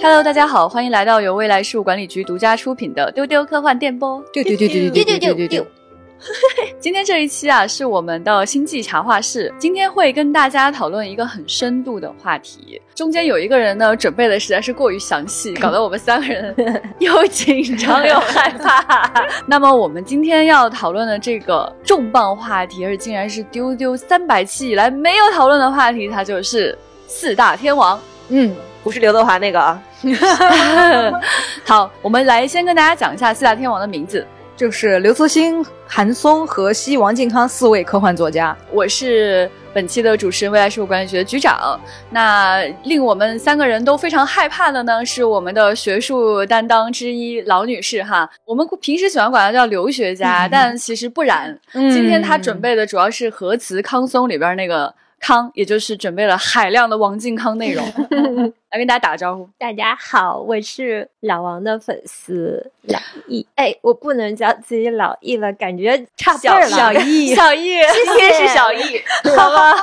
Hello，大家好，欢迎来到由未来事务管理局独家出品的丢丢科幻电波。丢丢丢丢丢丢丢丢丢。今天这一期啊，是我们的星际茶话室。今天会跟大家讨论一个很深度的话题。中间有一个人呢，准备的实在是过于详细，搞得我们三个人又紧张又害怕。那么我们今天要讨论的这个重磅话题，而竟然是丢丢三百期以来没有讨论的话题，它就是四大天王。嗯，不是刘德华那个啊。好，我们来先跟大家讲一下四大天王的名字。就是刘慈欣、韩松、何西、王靖康四位科幻作家。我是本期的主持人，未来事务管理局的局长。那令我们三个人都非常害怕的呢，是我们的学术担当之一老女士哈。我们平时喜欢管她叫刘学家，但其实不然。今天她准备的主要是核磁康松里边那个。康，也就是准备了海量的王靖康内容，来跟大家打个招呼。大家好，我是老王的粉丝老易。哎，我不能叫自己老易了，感觉差辈了。小易，小易，今天是小易，好吧？哇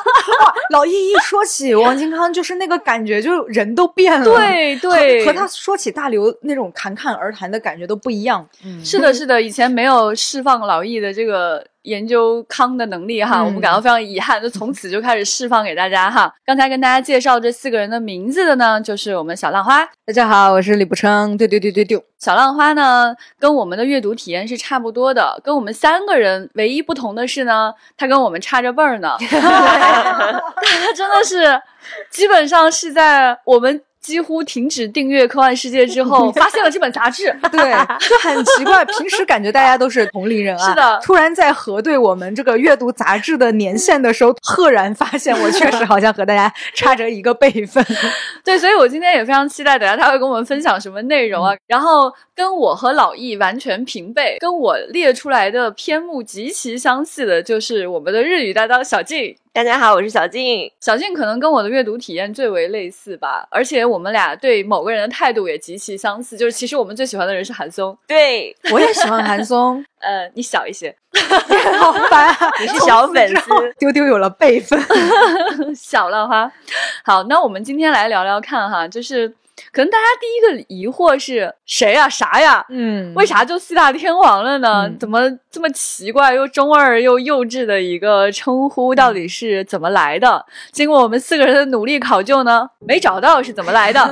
老易一说起王靖康，就是那个感觉，就人都变了。对对，和他说起大刘那种侃侃而谈的感觉都不一样。嗯，是的，是的，以前没有释放老易的这个。研究康的能力哈，我们感到非常遗憾，就从此就开始释放给大家哈。刚才跟大家介绍这四个人的名字的呢，就是我们小浪花。大家好，我是李不称。对对对对对。小浪花呢，跟我们的阅读体验是差不多的，跟我们三个人唯一不同的是呢，他跟我们差着辈儿呢。他真的是，基本上是在我们。几乎停止订阅《科幻世界》之后，发现了这本杂志，对，就很奇怪。平时感觉大家都是同龄人啊，是的。突然在核对我们这个阅读杂志的年限的时候，赫然发现我确实好像和大家差着一个辈分。对，所以我今天也非常期待，等下他会跟我们分享什么内容啊。然后跟我和老易完全平辈，跟我列出来的篇目极其相似的，就是我们的日语担当小静。大家好，我是小静。小静可能跟我的阅读体验最为类似吧，而且我们俩对某个人的态度也极其相似。就是其实我们最喜欢的人是韩松，对我也喜欢韩松。呃，你小一些，好烦啊！你是小粉丝，丢丢有了辈分，小了哈。好，那我们今天来聊聊看哈，就是。可能大家第一个疑惑是谁呀？啥呀？嗯，为啥就四大天王了呢？怎么这么奇怪又中二又幼稚的一个称呼，到底是怎么来的？经过我们四个人的努力考究呢，没找到是怎么来的。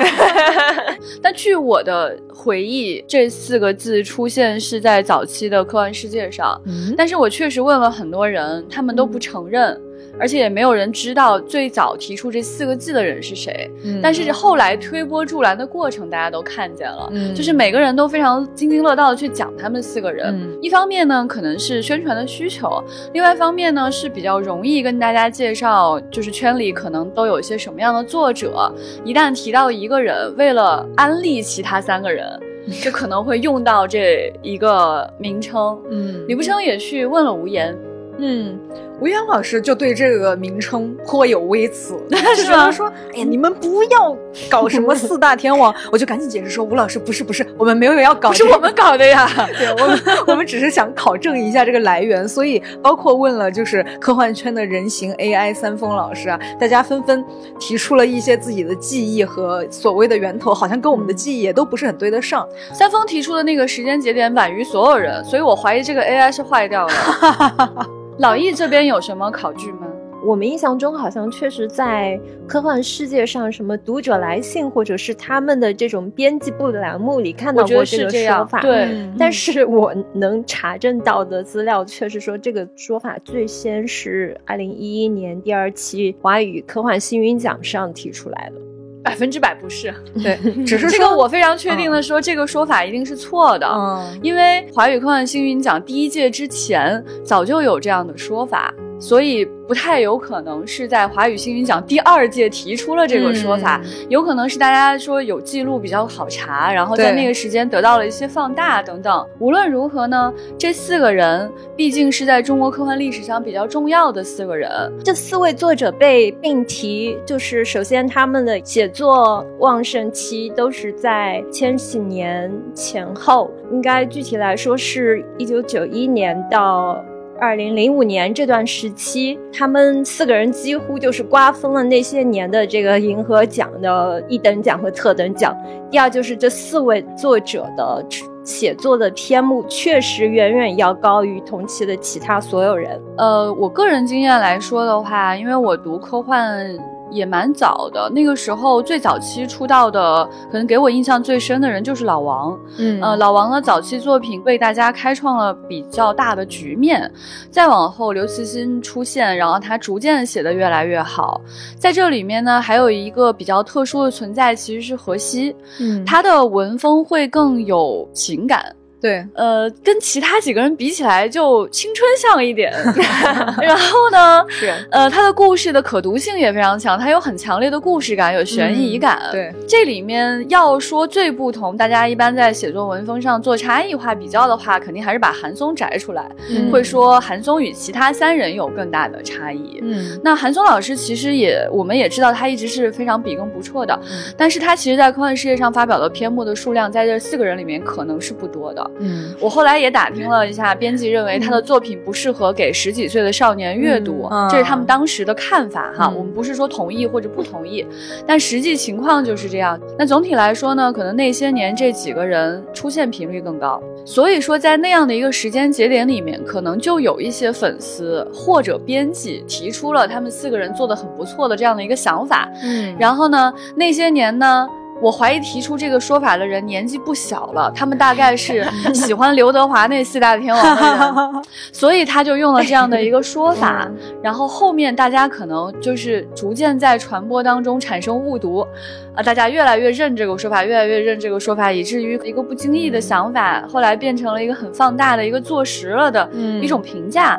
但据我的回忆，这四个字出现是在早期的科幻世界上，嗯但是我确实问了很多人，他们都不承认。而且也没有人知道最早提出这四个字的人是谁。嗯，但是后来推波助澜的过程，大家都看见了。嗯，就是每个人都非常津津乐道的去讲他们四个人。嗯，一方面呢，可能是宣传的需求；，另外一方面呢，是比较容易跟大家介绍，就是圈里可能都有一些什么样的作者。一旦提到一个人，为了安利其他三个人，就可能会用到这一个名称。嗯，李不生也去问了吴言。嗯。吴岩老师就对这个名称颇有微词，是吗？说，哎呀，你们不要搞什么四大天王，我就赶紧解释说，吴老师不是不是，我们没有要搞，是我们搞的呀。对，我们我们只是想考证一下这个来源，所以包括问了就是科幻圈的人形 AI 三丰老师啊，大家纷纷提出了一些自己的记忆和所谓的源头，好像跟我们的记忆也都不是很对得上。三丰提出的那个时间节点晚于所有人，所以我怀疑这个 AI 是坏掉了。老易这边有什么考据吗？我们印象中好像确实在科幻世界上，什么读者来信或者是他们的这种编辑部的栏目里看到过这个说法。对，但是我能查证到的资料确实说，这个说法最先是二零一一年第二期华语科幻星云奖上提出来的。百分之百不是，对，只是这个我非常确定的说，这个说法一定是错的，嗯，因为华语科幻星云奖第一届之前早就有这样的说法。所以不太有可能是在华语星云奖第二届提出了这个说法，有可能是大家说有记录比较好查，然后在那个时间得到了一些放大等等。无论如何呢，这四个人毕竟是在中国科幻历史上比较重要的四个人。这四位作者被并提，就是首先他们的写作旺盛期都是在千禧年前后，应该具体来说是一九九一年到。二零零五年这段时期，他们四个人几乎就是瓜分了那些年的这个银河奖的一等奖和特等奖。第二就是这四位作者的写作的篇目确实远远要高于同期的其他所有人。呃，我个人经验来说的话，因为我读科幻。也蛮早的，那个时候最早期出道的，可能给我印象最深的人就是老王。嗯，呃，老王的早期作品为大家开创了比较大的局面。再往后，刘慈欣出现，然后他逐渐写的越来越好。在这里面呢，还有一个比较特殊的存在，其实是荷西。嗯，他的文风会更有情感。对，呃，跟其他几个人比起来，就青春像一点。然后呢，是，呃，他的故事的可读性也非常强，他有很强烈的故事感，有悬疑感。对，这里面要说最不同，大家一般在写作文风上做差异化比较的话，肯定还是把韩松摘出来，会说韩松与其他三人有更大的差异。嗯，那韩松老师其实也，我们也知道他一直是非常笔耕不辍的，但是他其实在科幻世界上发表的篇目的数量，在这四个人里面可能是不多的。嗯，我后来也打听了一下，编辑认为他的作品不适合给十几岁的少年阅读，这是他们当时的看法哈。我们不是说同意或者不同意，但实际情况就是这样。那总体来说呢，可能那些年这几个人出现频率更高，所以说在那样的一个时间节点里面，可能就有一些粉丝或者编辑提出了他们四个人做的很不错的这样的一个想法。嗯，然后呢，那些年呢。我怀疑提出这个说法的人年纪不小了，他们大概是 喜欢刘德华那四大天王的人，所以他就用了这样的一个说法。然后后面大家可能就是逐渐在传播当中产生误读，啊，大家越来越认这个说法，越来越认这个说法，以至于一个不经意的想法，后来变成了一个很放大的一个坐实了的一种评价。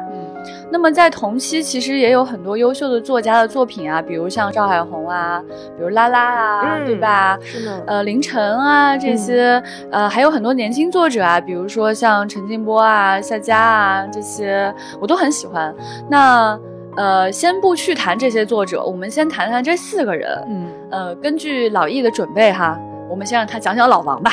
那么在同期，其实也有很多优秀的作家的作品啊，比如像赵海红啊，比如拉拉啊，对吧？是的。呃，凌晨啊这些，呃，还有很多年轻作者啊，比如说像陈静波啊、夏佳啊这些，我都很喜欢。那呃，先不去谈这些作者，我们先谈谈这四个人。嗯。呃，根据老易的准备哈，我们先让他讲讲老王吧。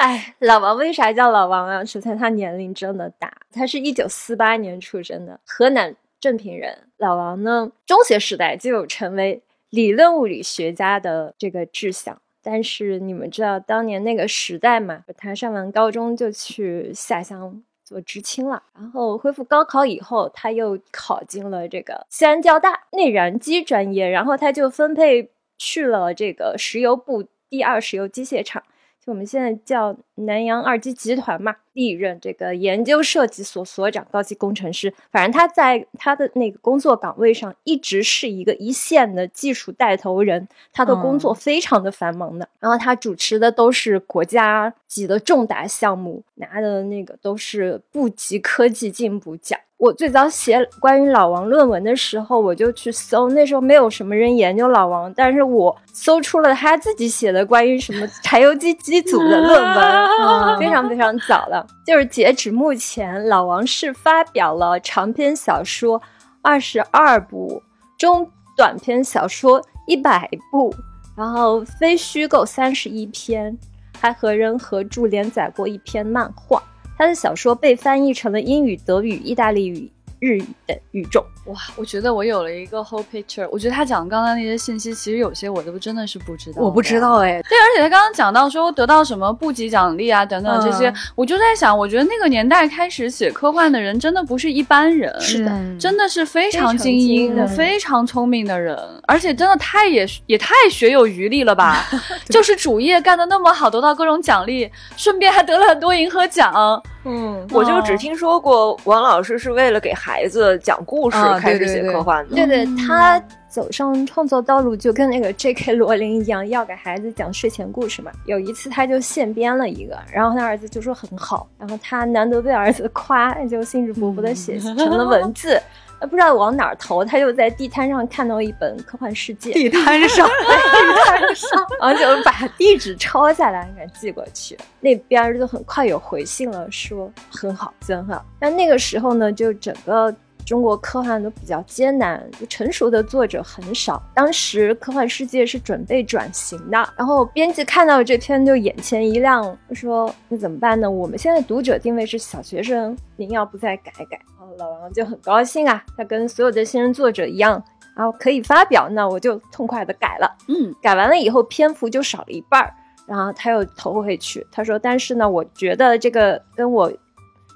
哎，老王为啥叫老王啊？首先他年龄真的大，他是一九四八年出生的，河南镇平人。老王呢，中学时代就有成为理论物理学家的这个志向，但是你们知道当年那个时代嘛？他上完高中就去下乡做知青了，然后恢复高考以后，他又考进了这个西安交大内燃机专业，然后他就分配去了这个石油部第二石油机械厂。就我们现在叫南洋二机集团嘛，历任这个研究设计所所长、高级工程师，反正他在他的那个工作岗位上一直是一个一线的技术带头人，他的工作非常的繁忙的。然后他主持的都是国家级的重大项目，拿的那个都是部级科技进步奖。我最早写关于老王论文的时候，我就去搜，那时候没有什么人研究老王，但是我搜出了他自己写的关于什么柴油机机组的论文，非常非常早了。就是截止目前，老王是发表了长篇小说二十二部，中短篇小说一百部，然后非虚构三十一篇，还和人合著连载过一篇漫画。他的小说被翻译成了英语、德语、意大利语。日语的语种。哇，我觉得我有了一个 whole picture。我觉得他讲刚刚那些信息，其实有些我都真的是不知道。我不知道哎，对，而且他刚刚讲到说得到什么部级奖励啊等等这些，我就在想，我觉得那个年代开始写科幻的人，真的不是一般人，是的，真的是非常精英、非常聪明的人，而且真的太也也太学有余力了吧？就是主业干的那么好，得到各种奖励，顺便还得了很多银河奖。嗯，我就只听说过王老师是为了给孩子讲故事开始写科幻的。对对，他走上创作道路就跟那个 J.K. 罗琳一样，要给孩子讲睡前故事嘛。有一次他就现编了一个，然后他儿子就说很好，然后他难得被儿子夸，就兴致勃勃的写成了文字。不知道往哪儿投，他就在地摊上看到一本《科幻世界》，地摊上，地摊上，然后就把地址抄下来，给寄过去。那边就很快有回信了，说很好，真好。但那个时候呢，就整个中国科幻都比较艰难，就成熟的作者很少。当时科幻世界是准备转型的，然后编辑看到这篇就眼前一亮，说：“那怎么办呢？我们现在读者定位是小学生，您要不再改改？”老王就很高兴啊，他跟所有的新人作者一样，然后可以发表，那我就痛快的改了。嗯，改完了以后篇幅就少了一半儿，然后他又投回去，他说：“但是呢，我觉得这个跟我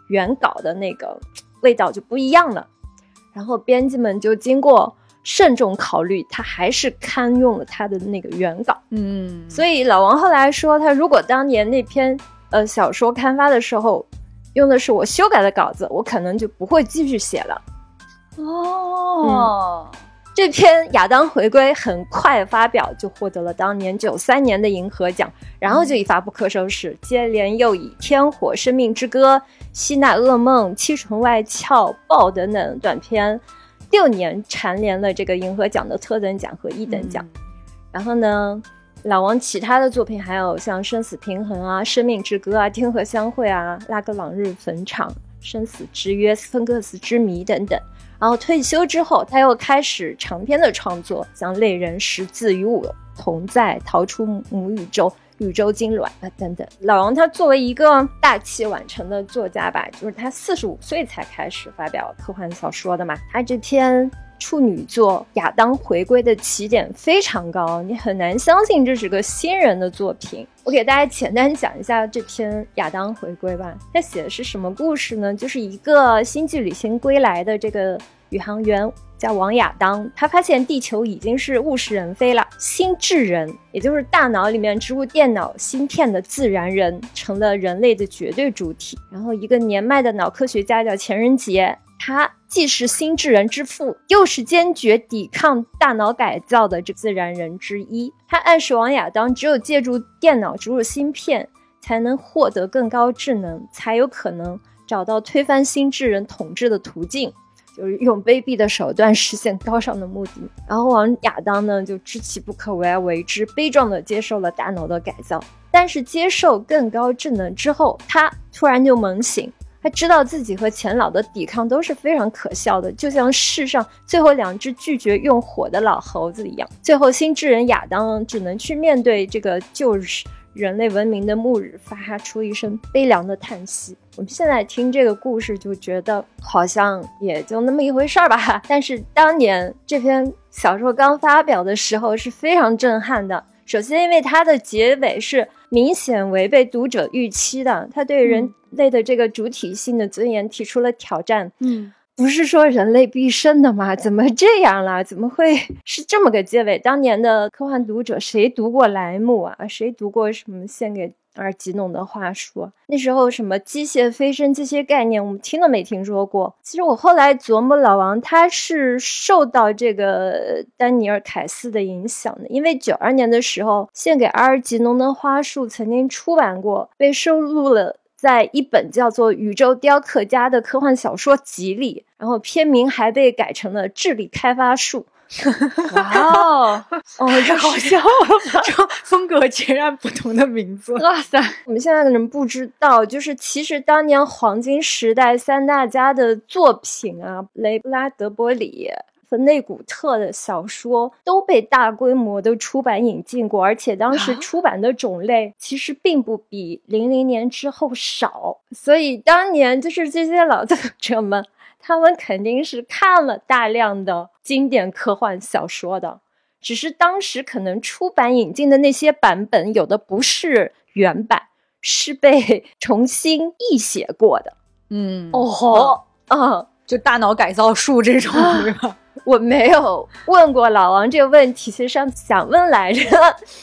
原稿的那个味道就不一样了。”然后编辑们就经过慎重考虑，他还是刊用了他的那个原稿。嗯，所以老王后来说，他如果当年那篇呃小说刊发的时候用的是我修改的稿子，我可能就不会继续写了。哦。这篇《亚当回归》很快发表，就获得了当年九三年的银河奖，然后就一发不可收拾，接连又以《天火》《生命之歌》《希腊噩梦》《七重外壳》《爆》等等短篇，六年蝉联了这个银河奖的特等奖和一等奖。然后呢，老王其他的作品还有像《生死平衡》啊，《生命之歌》啊，《天河相会》啊，《拉格朗日坟场》《生死之约》《斯芬克斯之谜》等等。然后退休之后，他又开始长篇的创作，像《类人》《十字与我同在》《逃出母宇宙》《宇宙精卵》啊等等。老王他作为一个大器晚成的作家吧，就是他四十五岁才开始发表科幻小说的嘛，他这篇。处女作《亚当回归》的起点非常高，你很难相信这是个新人的作品。我给大家简单讲一下这篇《亚当回归》吧。它写的是什么故事呢？就是一个星际旅行归来的这个宇航员叫王亚当，他发现地球已经是物是人非了，心智人，也就是大脑里面植入电脑芯片的自然人，成了人类的绝对主体。然后一个年迈的脑科学家叫钱仁杰。他既是心智人之父，又是坚决抵抗大脑改造的这自然人之一。他暗示王亚当，只有借助电脑植入芯片，才能获得更高智能，才有可能找到推翻心智人统治的途径，就是用卑鄙的手段实现高尚的目的。然后王亚当呢，就知其不可为而为之，悲壮地接受了大脑的改造。但是接受更高智能之后，他突然就猛醒。他知道自己和钱老的抵抗都是非常可笑的，就像世上最后两只拒绝用火的老猴子一样。最后，新智人亚当只能去面对这个旧人类文明的末日，发出一声悲凉的叹息。我们现在听这个故事，就觉得好像也就那么一回事儿吧。但是当年这篇小说刚发表的时候是非常震撼的。首先，因为它的结尾是明显违背读者预期的，它对人。类的这个主体性的尊严提出了挑战。嗯，不是说人类必胜的吗？怎么这样了？怎么会 是这么个结尾？当年的科幻读者谁读过莱姆啊？谁读过什么献给阿尔吉农的话术？那时候什么机械飞升这些概念，我们听都没听说过。其实我后来琢磨，老王他是受到这个丹尼尔凯斯的影响的，因为九二年的时候，献给阿尔吉农的花束曾经出版过，被收录了。在一本叫做《宇宙雕刻家》的科幻小说集里，然后片名还被改成了《智力开发术》。哇哦，哦，这好笑，这风格截然不同的名字。哇塞，我们现在的人不知道，就是其实当年黄金时代三大家的作品啊，雷布拉德伯里。和内古特的小说都被大规模的出版引进过，而且当时出版的种类其实并不比零零年之后少，所以当年就是这些老作者们，他们肯定是看了大量的经典科幻小说的，只是当时可能出版引进的那些版本，有的不是原版，是被重新译写过的。嗯，哦吼，啊，就大脑改造术这种，是吧？我没有问过老王这个问题，其实上次想问来着，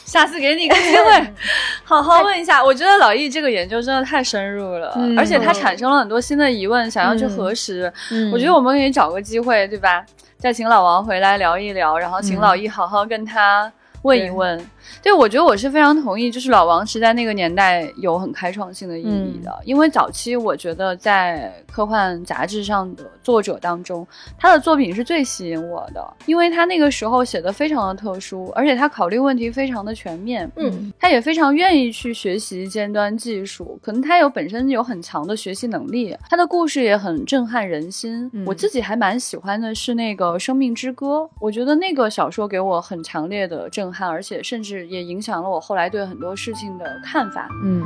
下次给你一个机会，好好问一下。我觉得老易这个研究真的太深入了，而且他产生了很多新的疑问，想要去核实。我觉得我们可以找个机会，对吧？再请老王回来聊一聊，然后请老易好好跟他问一问。对，我觉得我是非常同意，就是老王是在那个年代有很开创性的意义的，因为早期我觉得在科幻杂志上的作者当中，他的作品是最吸引我的，因为他那个时候写的非常的特殊，而且他考虑问题非常的全面，嗯，他也非常愿意去学习尖端技术，可能他有本身有很强的学习能力，他的故事也很震撼人心。我自己还蛮喜欢的是那个《生命之歌》，我觉得那个小说给我很强烈的震撼，而且甚至也影响了我后来对很多事情的看法。嗯，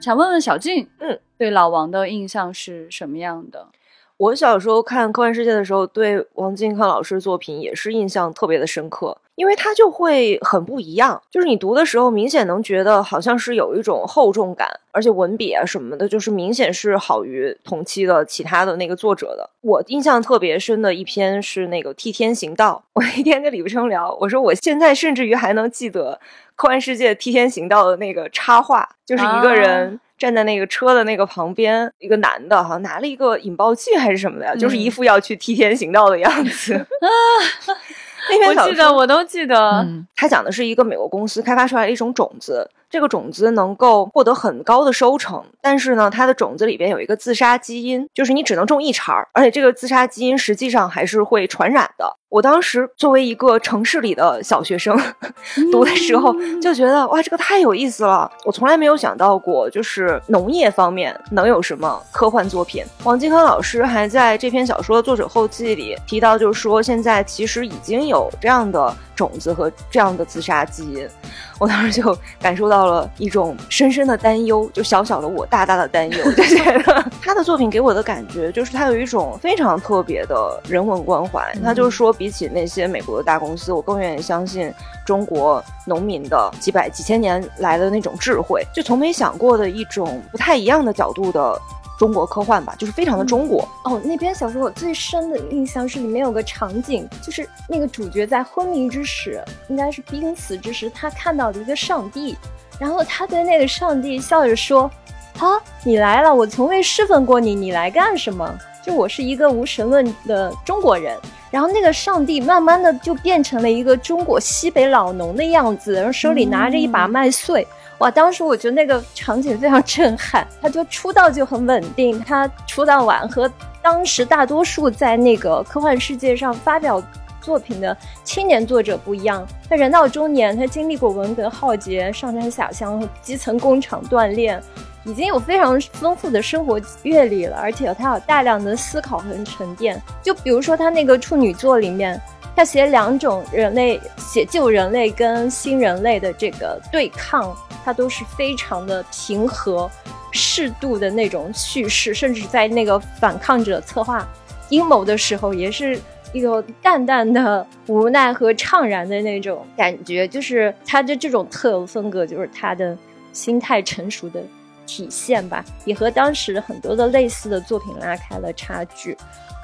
想问问小静，嗯，对老王的印象是什么样的？我小时候看科幻世界的时候，对王靖康老师作品也是印象特别的深刻，因为他就会很不一样，就是你读的时候明显能觉得好像是有一种厚重感，而且文笔啊什么的，就是明显是好于同期的其他的那个作者的。我印象特别深的一篇是那个《替天行道》，我那天跟李不生聊，我说我现在甚至于还能记得科幻世界《替天行道》的那个插画，就是一个人。站在那个车的那个旁边，一个男的，好像拿了一个引爆器还是什么的呀，就是一副要去替天行道的样子。那篇我记得，我都记得。他讲的是一个美国公司开发出来的一种种子。这个种子能够获得很高的收成，但是呢，它的种子里边有一个自杀基因，就是你只能种一茬儿，而且这个自杀基因实际上还是会传染的。我当时作为一个城市里的小学生 读的时候，就觉得哇，这个太有意思了。我从来没有想到过，就是农业方面能有什么科幻作品。王金康老师还在这篇小说的作者后记里提到，就是说现在其实已经有这样的种子和这样的自杀基因。我当时就感受到了一种深深的担忧，就小小的我大大的担忧，就觉得他的作品给我的感觉就是他有一种非常特别的人文关怀。他就是说，比起那些美国的大公司，我更愿意相信中国农民的几百几千年来的那种智慧，就从没想过的一种不太一样的角度的。中国科幻吧，就是非常的中国哦。那篇小说我最深的印象是里面有个场景，就是那个主角在昏迷之时，应该是濒死之时，他看到了一个上帝，然后他对那个上帝笑着说：“啊，你来了，我从未侍奉过你，你来干什么？就我是一个无神论的中国人。”然后那个上帝慢慢的就变成了一个中国西北老农的样子，然后手里拿着一把麦穗。哇！当时我觉得那个场景非常震撼。他就出道就很稳定，他出道晚，和当时大多数在那个科幻世界上发表作品的青年作者不一样。他人到中年，他经历过文革浩劫、上山下乡、基层工厂锻炼，已经有非常丰富的生活阅历了，而且他有大量的思考和沉淀。就比如说他那个处女作里面。他写两种人类，写旧人类跟新人类的这个对抗，他都是非常的平和、适度的那种叙事，甚至在那个反抗者策划阴谋的时候，也是一种淡淡的无奈和怅然的那种感觉。就是他的这种特有风格，就是他的心态成熟的体现吧，也和当时很多的类似的作品拉开了差距。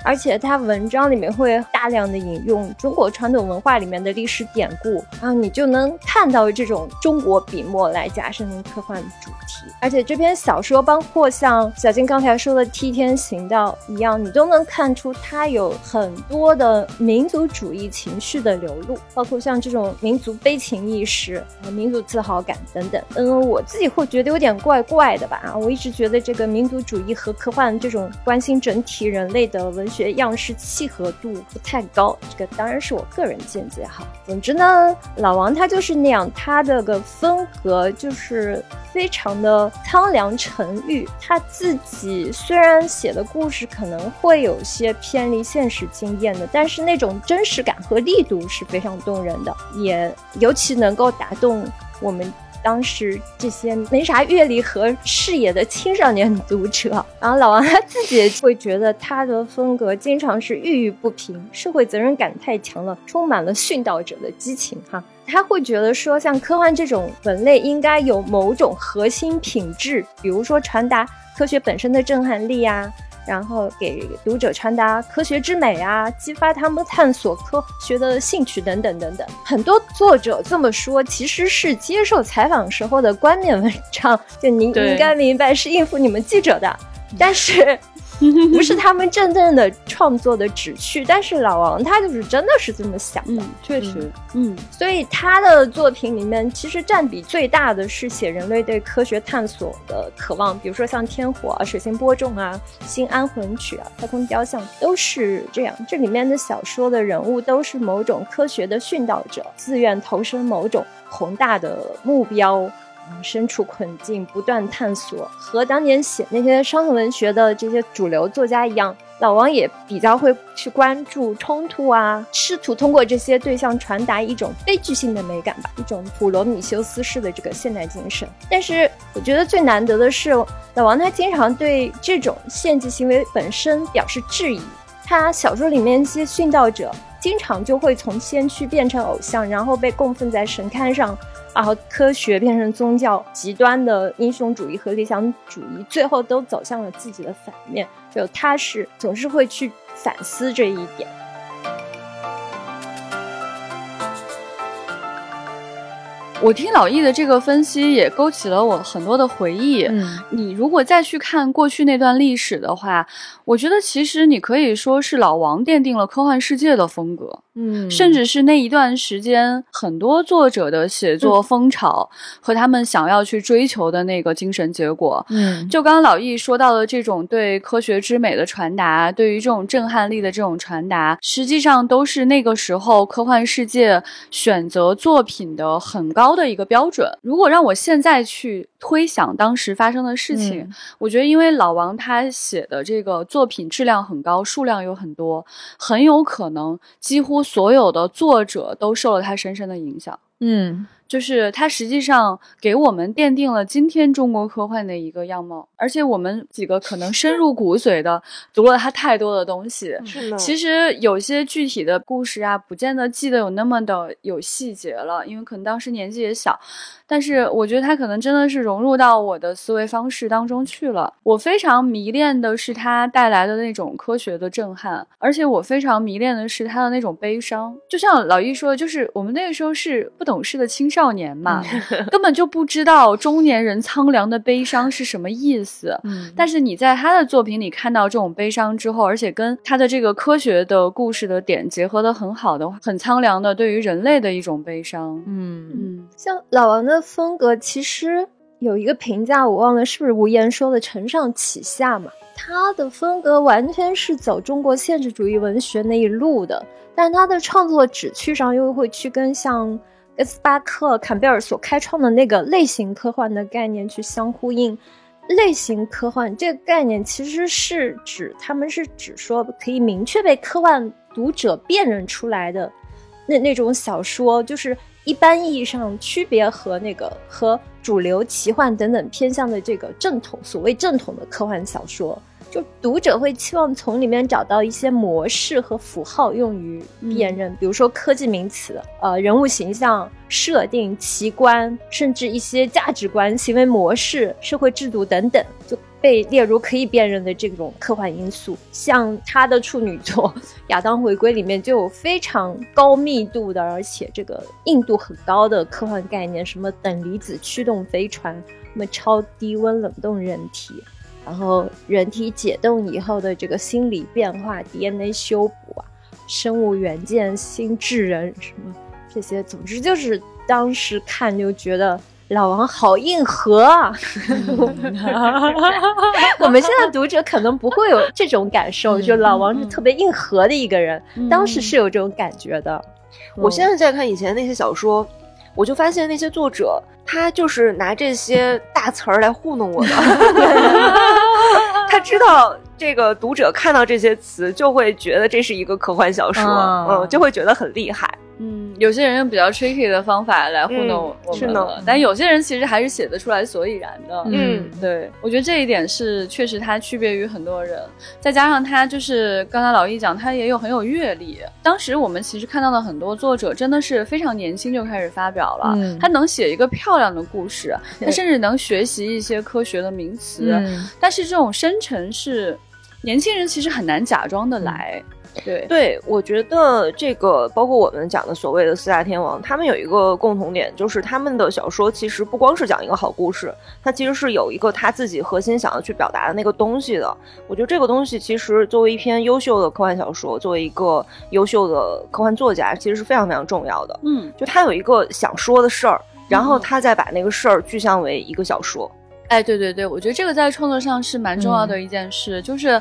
而且他文章里面会大量的引用中国传统文化里面的历史典故，然后你就能看到这种中国笔墨来加深科幻主题。而且这篇小说，包括像小金刚才说的《替天行道》一样，你都能看出它有很多的民族主义情绪的流露，包括像这种民族悲情意识、民族自豪感等等。嗯，我自己会觉得有点怪怪的吧？啊，我一直觉得这个民族主义和科幻这种关心整体人类的文。文学样式契合度不太高，这个当然是我个人见解哈。总之呢，老王他就是那样，他的个风格就是非常的苍凉沉郁。他自己虽然写的故事可能会有些偏离现实经验的，但是那种真实感和力度是非常动人的，也尤其能够打动我们。当时这些没啥阅历和视野的青少年读者，然后老王他自己会觉得他的风格经常是郁郁不平，社会责任感太强了，充满了殉道者的激情哈。他会觉得说，像科幻这种文类应该有某种核心品质，比如说传达科学本身的震撼力呀。然后给读者传达科学之美啊，激发他们探索科学的兴趣等等等等。很多作者这么说，其实是接受采访时候的冠冕文章，就您应该明白是应付你们记者的。但是，不是他们真正的创作的旨趣。但是老王他就是真的是这么想的，确实，嗯，所以他的作品里面其实占比最大的是写人类对科学探索的渴望，比如说像《天火》啊、《水星播种》啊、《新安魂曲》啊、《太空雕像》都是这样。这里面的小说的人物都是某种科学的殉道者，自愿投身某种宏大的目标。身处困境，不断探索，和当年写那些伤痕文学的这些主流作家一样，老王也比较会去关注冲突啊，试图通过这些对象传达一种悲剧性的美感吧，一种普罗米修斯式的这个现代精神。但是我觉得最难得的是，老王他经常对这种献祭行为本身表示质疑。他小说里面一些殉道者，经常就会从先驱变成偶像，然后被供奉在神龛上。然后科学变成宗教，极端的英雄主义和理想主义，最后都走向了自己的反面。就他是总是会去反思这一点。我听老易的这个分析，也勾起了我很多的回忆。嗯，你如果再去看过去那段历史的话，我觉得其实你可以说是老王奠定了科幻世界的风格。嗯，甚至是那一段时间，很多作者的写作风潮和他们想要去追求的那个精神结果。嗯，就刚刚老易说到的这种对科学之美的传达，对于这种震撼力的这种传达，实际上都是那个时候科幻世界选择作品的很高的一个标准。如果让我现在去推想当时发生的事情，我觉得因为老王他写的这个作品质量很高，数量有很多，很有可能几乎。所有的作者都受了他深深的影响，嗯，就是他实际上给我们奠定了今天中国科幻的一个样貌，而且我们几个可能深入骨髓的读了他太多的东西，是的。其实有些具体的故事啊，不见得记得有那么的有细节了，因为可能当时年纪也小。但是我觉得他可能真的是融入到我的思维方式当中去了。我非常迷恋的是他带来的那种科学的震撼，而且我非常迷恋的是他的那种悲伤。就像老易说的，就是我们那个时候是不懂事的青少年嘛，根本就不知道中年人苍凉的悲伤是什么意思。嗯，但是你在他的作品里看到这种悲伤之后，而且跟他的这个科学的故事的点结合的很好的话，很苍凉的对于人类的一种悲伤。嗯嗯，像老王的。风格其实有一个评价，我忘了是不是吴言说的“承上启下”嘛？他的风格完全是走中国现实主义文学那一路的，但他的创作旨趣上又会去跟像戈斯巴克、坎贝尔所开创的那个类型科幻的概念去相呼应。类型科幻这个概念其实是指，他们是指说可以明确被科幻读者辨认出来的那那种小说，就是。一般意义上区别和那个和主流奇幻等等偏向的这个正统所谓正统的科幻小说，就读者会期望从里面找到一些模式和符号用于辨认，比如说科技名词、呃人物形象设定、奇观，甚至一些价值观、行为模式、社会制度等等，就。被列入可以辨认的这种科幻因素，像他的处女作《亚当回归》里面就有非常高密度的，而且这个硬度很高的科幻概念，什么等离子驱动飞船，什么超低温冷冻人体，然后人体解冻以后的这个心理变化、DNA 修补啊，生物元件、新智人什么这些，总之就是当时看就觉得。老王好硬核啊！我们现在读者可能不会有这种感受，就老王是特别硬核的一个人。当时是有这种感觉的。我现在在看以前那些小说，我就发现那些作者他就是拿这些大词儿来糊弄我的。他知道这个读者看到这些词就会觉得这是一个科幻小说，嗯，就会觉得很厉害。嗯，有些人用比较 tricky 的方法来糊弄我们了，但有些人其实还是写得出来所以然的。嗯，对，我觉得这一点是确实他区别于很多人，再加上他就是刚才老易讲，他也有很有阅历。当时我们其实看到的很多作者真的是非常年轻就开始发表了，他能写一个漂亮的故事，他甚至能学习一些科学的名词，但是这种深沉是年轻人其实很难假装的来。对对，我觉得这个包括我们讲的所谓的四大天王，他们有一个共同点，就是他们的小说其实不光是讲一个好故事，它其实是有一个他自己核心想要去表达的那个东西的。我觉得这个东西其实作为一篇优秀的科幻小说，作为一个优秀的科幻作家，其实是非常非常重要的。嗯，就他有一个想说的事儿，然后他再把那个事儿具象为一个小说。哎，对对对，我觉得这个在创作上是蛮重要的一件事，就是。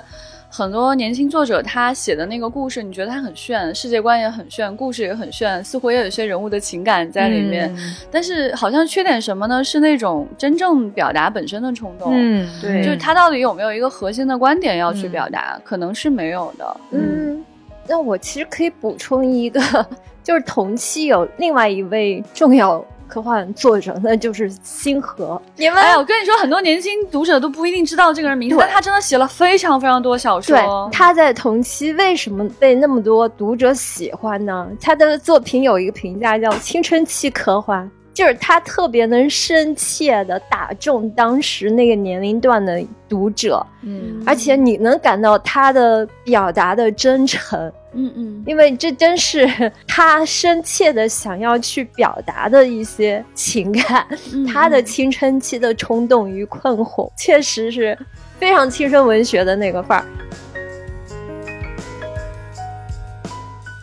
很多年轻作者他写的那个故事，你觉得他很炫，世界观也很炫，故事也很炫，似乎也有些人物的情感在里面。但是好像缺点什么呢？是那种真正表达本身的冲动。嗯，对，就是他到底有没有一个核心的观点要去表达？可能是没有的。嗯，那我其实可以补充一个，就是同期有另外一位重要。科幻作者那就是星河。你们，哎，我跟你说，很多年轻读者都不一定知道这个人名字，但他真的写了非常非常多小说。对，他在同期为什么被那么多读者喜欢呢？他的作品有一个评价叫“青春期科幻”，就是他特别能深切的打中当时那个年龄段的读者。嗯，而且你能感到他的表达的真诚。嗯嗯，因为这真是 他深切的想要去表达的一些情感，他的青春期的冲动与困惑，确实是非常青春文学的那个范儿。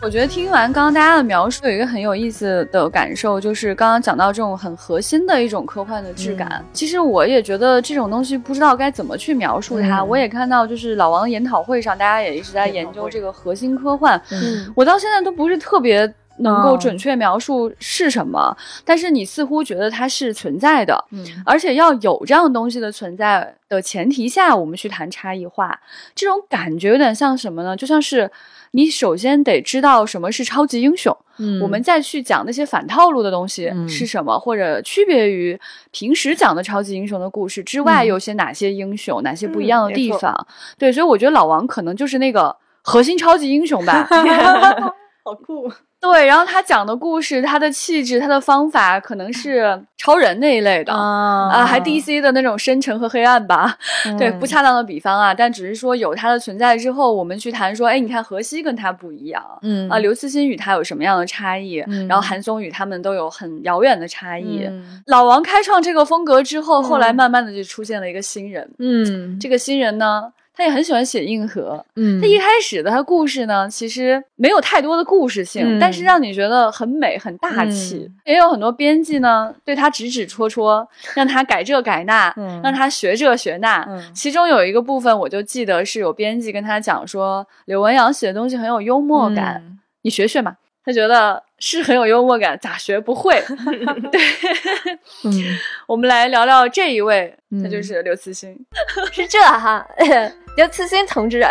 我觉得听完刚刚大家的描述，有一个很有意思的感受，就是刚刚讲到这种很核心的一种科幻的质感。其实我也觉得这种东西不知道该怎么去描述它。我也看到，就是老王研讨会上，大家也一直在研究这个核心科幻。嗯，我到现在都不是特别能够准确描述是什么，但是你似乎觉得它是存在的。嗯，而且要有这样东西的存在的前提下，我们去谈差异化，这种感觉有点像什么呢？就像是。你首先得知道什么是超级英雄，嗯，我们再去讲那些反套路的东西是什么，或者区别于平时讲的超级英雄的故事之外，有些哪些英雄，哪些不一样的地方？对，所以我觉得老王可能就是那个核心超级英雄吧，好酷。对，然后他讲的故事，他的气质，他的方法，可能是超人那一类的啊，还 DC 的那种深沉和黑暗吧。对，不恰当的比方啊，但只是说有他的存在之后，我们去谈说，哎，你看荷西跟他不一样，嗯啊，刘慈欣与他有什么样的差异？然后韩松与他们都有很遥远的差异。老王开创这个风格之后，后来慢慢的就出现了一个新人，嗯，这个新人呢。他也很喜欢写硬核，嗯，他一开始的他故事呢，其实没有太多的故事性，但是让你觉得很美、很大气。也有很多编辑呢，对他指指戳戳，让他改这改那，让他学这学那。其中有一个部分，我就记得是有编辑跟他讲说，柳文阳写的东西很有幽默感，你学学嘛。他觉得是很有幽默感，咋学不会？对，嗯，我们来聊聊这一位，他就是刘慈欣，是这哈。刘慈欣同志，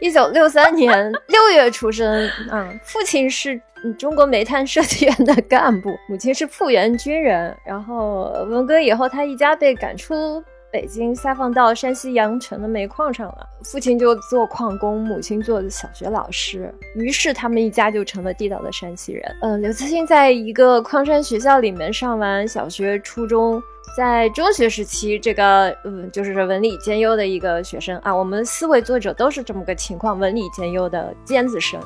一九六三年 六月出生，嗯，父亲是中国煤炭设计院的干部，母亲是复员军人。然后文革以后，他一家被赶出北京，下放到山西阳城的煤矿上了。父亲就做矿工，母亲做小学老师，于是他们一家就成了地道的山西人。嗯，刘慈欣在一个矿山学校里面上完小学、初中。在中学时期，这个嗯，就是文理兼优的一个学生啊。我们四位作者都是这么个情况，文理兼优的尖子生。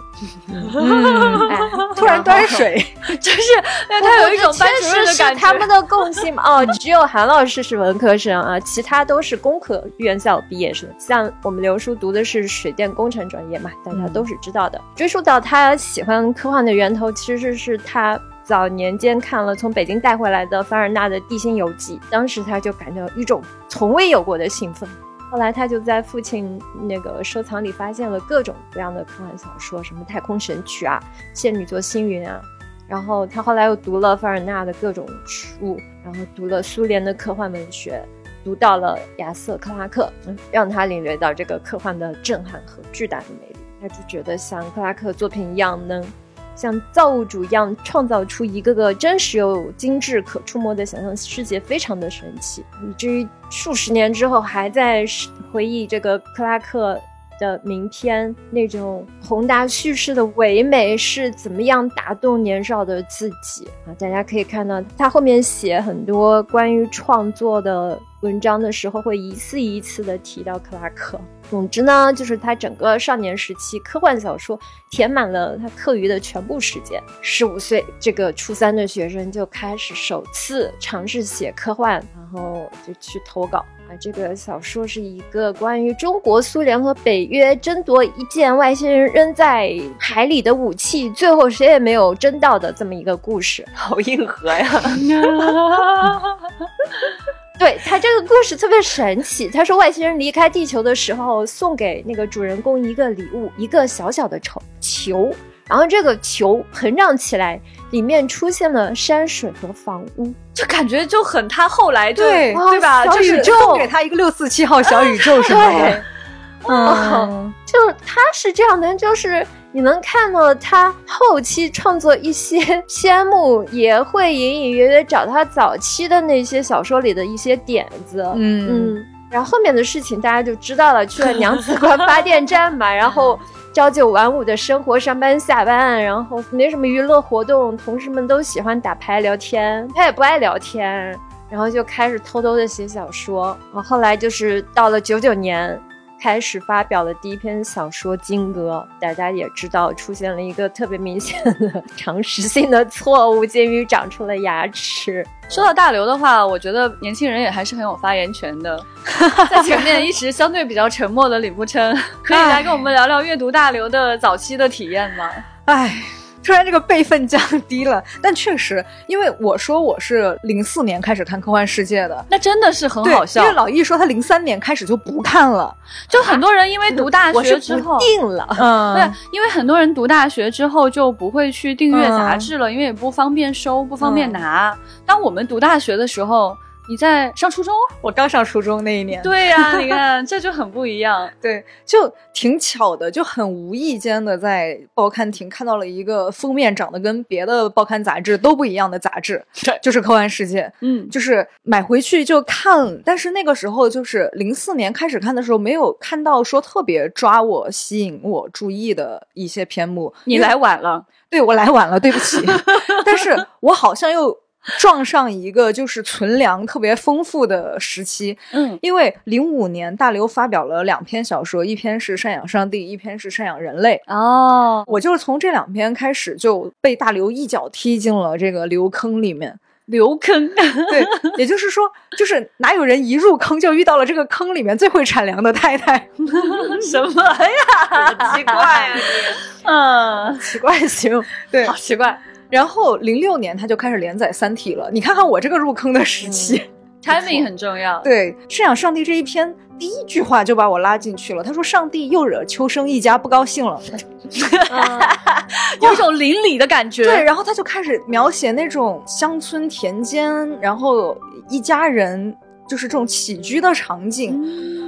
突然端水，就是他有一种班主任的感觉。他们的共性嘛。哦，只有韩老师是文科生啊，其他都是工科院校毕业生。像我们刘叔读的是水电工程专业嘛，大家都是知道的。追溯到他喜欢科幻的源头，其实是他。早年间看了从北京带回来的凡尔纳的《地心游记》，当时他就感到一种从未有过的兴奋。后来他就在父亲那个收藏里发现了各种各样的科幻小说，什么《太空神曲》啊，《仙女座星云》啊。然后他后来又读了凡尔纳的各种书，然后读了苏联的科幻文学，读到了亚瑟克拉克，让他领略到这个科幻的震撼和巨大的魅力。他就觉得像克拉克作品一样能。像造物主一样创造出一个个真实又精致、可触摸的想象世界，非常的神奇，以至于数十年之后还在回忆这个克拉克的名篇，那种宏大叙事的唯美是怎么样打动年少的自己啊？大家可以看到，他后面写很多关于创作的文章的时候，会一次一次的提到克拉克。总之呢，就是他整个少年时期，科幻小说填满了他课余的全部时间。十五岁，这个初三的学生就开始首次尝试写科幻，然后就去投稿。啊，这个小说是一个关于中国、苏联和北约争夺一件外星人扔在海里的武器，最后谁也没有争到的这么一个故事，好硬核呀！对他这个故事特别神奇，他说外星人离开地球的时候送给那个主人公一个礼物，一个小小的球球，然后这个球膨胀起来，里面出现了山水和房屋。就感觉就很他后来对对吧？就是送给他一个六四七号小宇宙是吧？对，嗯，就他是这样的，就是你能看到他后期创作一些 篇目，也会隐隐约约找他早期的那些小说里的一些点子，嗯嗯，然后后面的事情大家就知道了，去了娘子关发电站嘛，然后。朝九晚五的生活，上班下班，然后没什么娱乐活动，同事们都喜欢打牌聊天，他也不爱聊天，然后就开始偷偷的写小说。然后后来就是到了九九年。开始发表了第一篇小说《金戈》，大家也知道出现了一个特别明显的常识性的错误，金鱼长出了牙齿。说到大刘的话，我觉得年轻人也还是很有发言权的。在前面一直相对比较沉默的李不琛，可以来跟我们聊聊阅读大刘的早期的体验吗？哎。突然这个辈分降低了，但确实，因为我说我是零四年开始看科幻世界的，那真的是很好笑。因为老易说他零三年开始就不看了，就很多人因为读大学之后定了，嗯，对，因为很多人读大学之后就不会去订阅杂志了，因为也不方便收，不方便拿。当我们读大学的时候。你在上初中？我刚上初中那一年。对呀，你看 这就很不一样。对，就挺巧的，就很无意间的在报刊亭看到了一个封面长得跟别的报刊杂志都不一样的杂志，对，就是《科幻世界》。嗯，就是买回去就看，但是那个时候就是零四年开始看的时候，没有看到说特别抓我、吸引我注意的一些篇目。你来晚了，对我来晚了，对不起。但是我好像又。撞上一个就是存粮特别丰富的时期，嗯，因为零五年大刘发表了两篇小说，一篇是赡养上帝，一篇是赡养人类。哦，我就是从这两篇开始就被大刘一脚踢进了这个流坑里面。流坑，对，也就是说，就是哪有人一入坑就遇到了这个坑里面最会产粮的太太？什么呀？奇怪啊你，嗯，奇怪行，对，好奇怪。然后零六年他就开始连载《三体》了，你看看我这个入坑的时期，timing 很重要。对，赡养上帝这一篇第一句话就把我拉进去了。他说：“上帝又惹秋生一家不高兴了，有一种邻里的感觉。”对，然后他就开始描写那种乡村田间，然后一家人就是这种起居的场景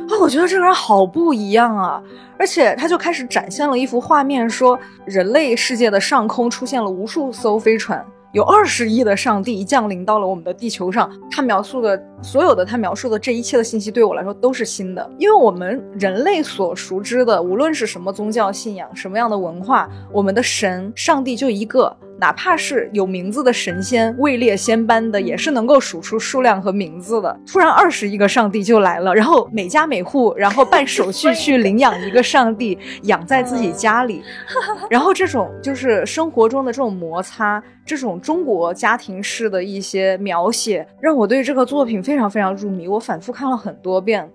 啊，我觉得这个人好不一样啊。而且他就开始展现了一幅画面，说人类世界的上空出现了无数艘飞船，有二十亿的上帝降临到了我们的地球上。他描述的所有的他描述的这一切的信息，对我来说都是新的，因为我们人类所熟知的，无论是什么宗教信仰，什么样的文化，我们的神上帝就一个。哪怕是有名字的神仙，位列仙班的，也是能够数出数量和名字的。突然二十一个上帝就来了，然后每家每户，然后办手续去领养一个上帝，养在自己家里。然后这种就是生活中的这种摩擦，这种中国家庭式的一些描写，让我对这个作品非常非常入迷。我反复看了很多遍，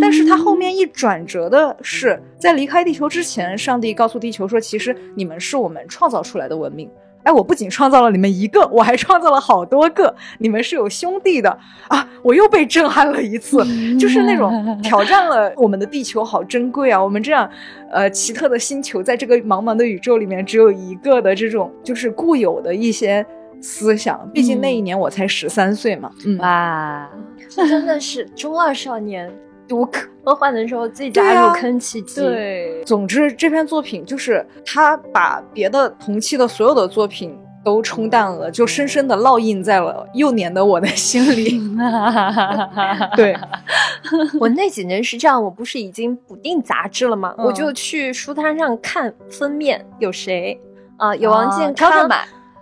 但是它后面一转折的是，在离开地球之前，上帝告诉地球说：“其实你们是我们创造出来的文明。”哎，我不仅创造了你们一个，我还创造了好多个。你们是有兄弟的啊！我又被震撼了一次，就是那种 挑战了我们的地球好珍贵啊！我们这样，呃，奇特的星球在这个茫茫的宇宙里面只有一个的这种，就是固有的一些思想。毕竟那一年我才十三岁嘛。嗯哇，这真的是中二少年。读科幻的时候最佳入坑契机。对，总之这篇作品就是他把别的同期的所有的作品都冲淡了，就深深的烙印在了幼年的我的心里。对，我那几年是这样，我不是已经补订杂志了吗？我就去书摊上看封面有谁啊？有王健康，买；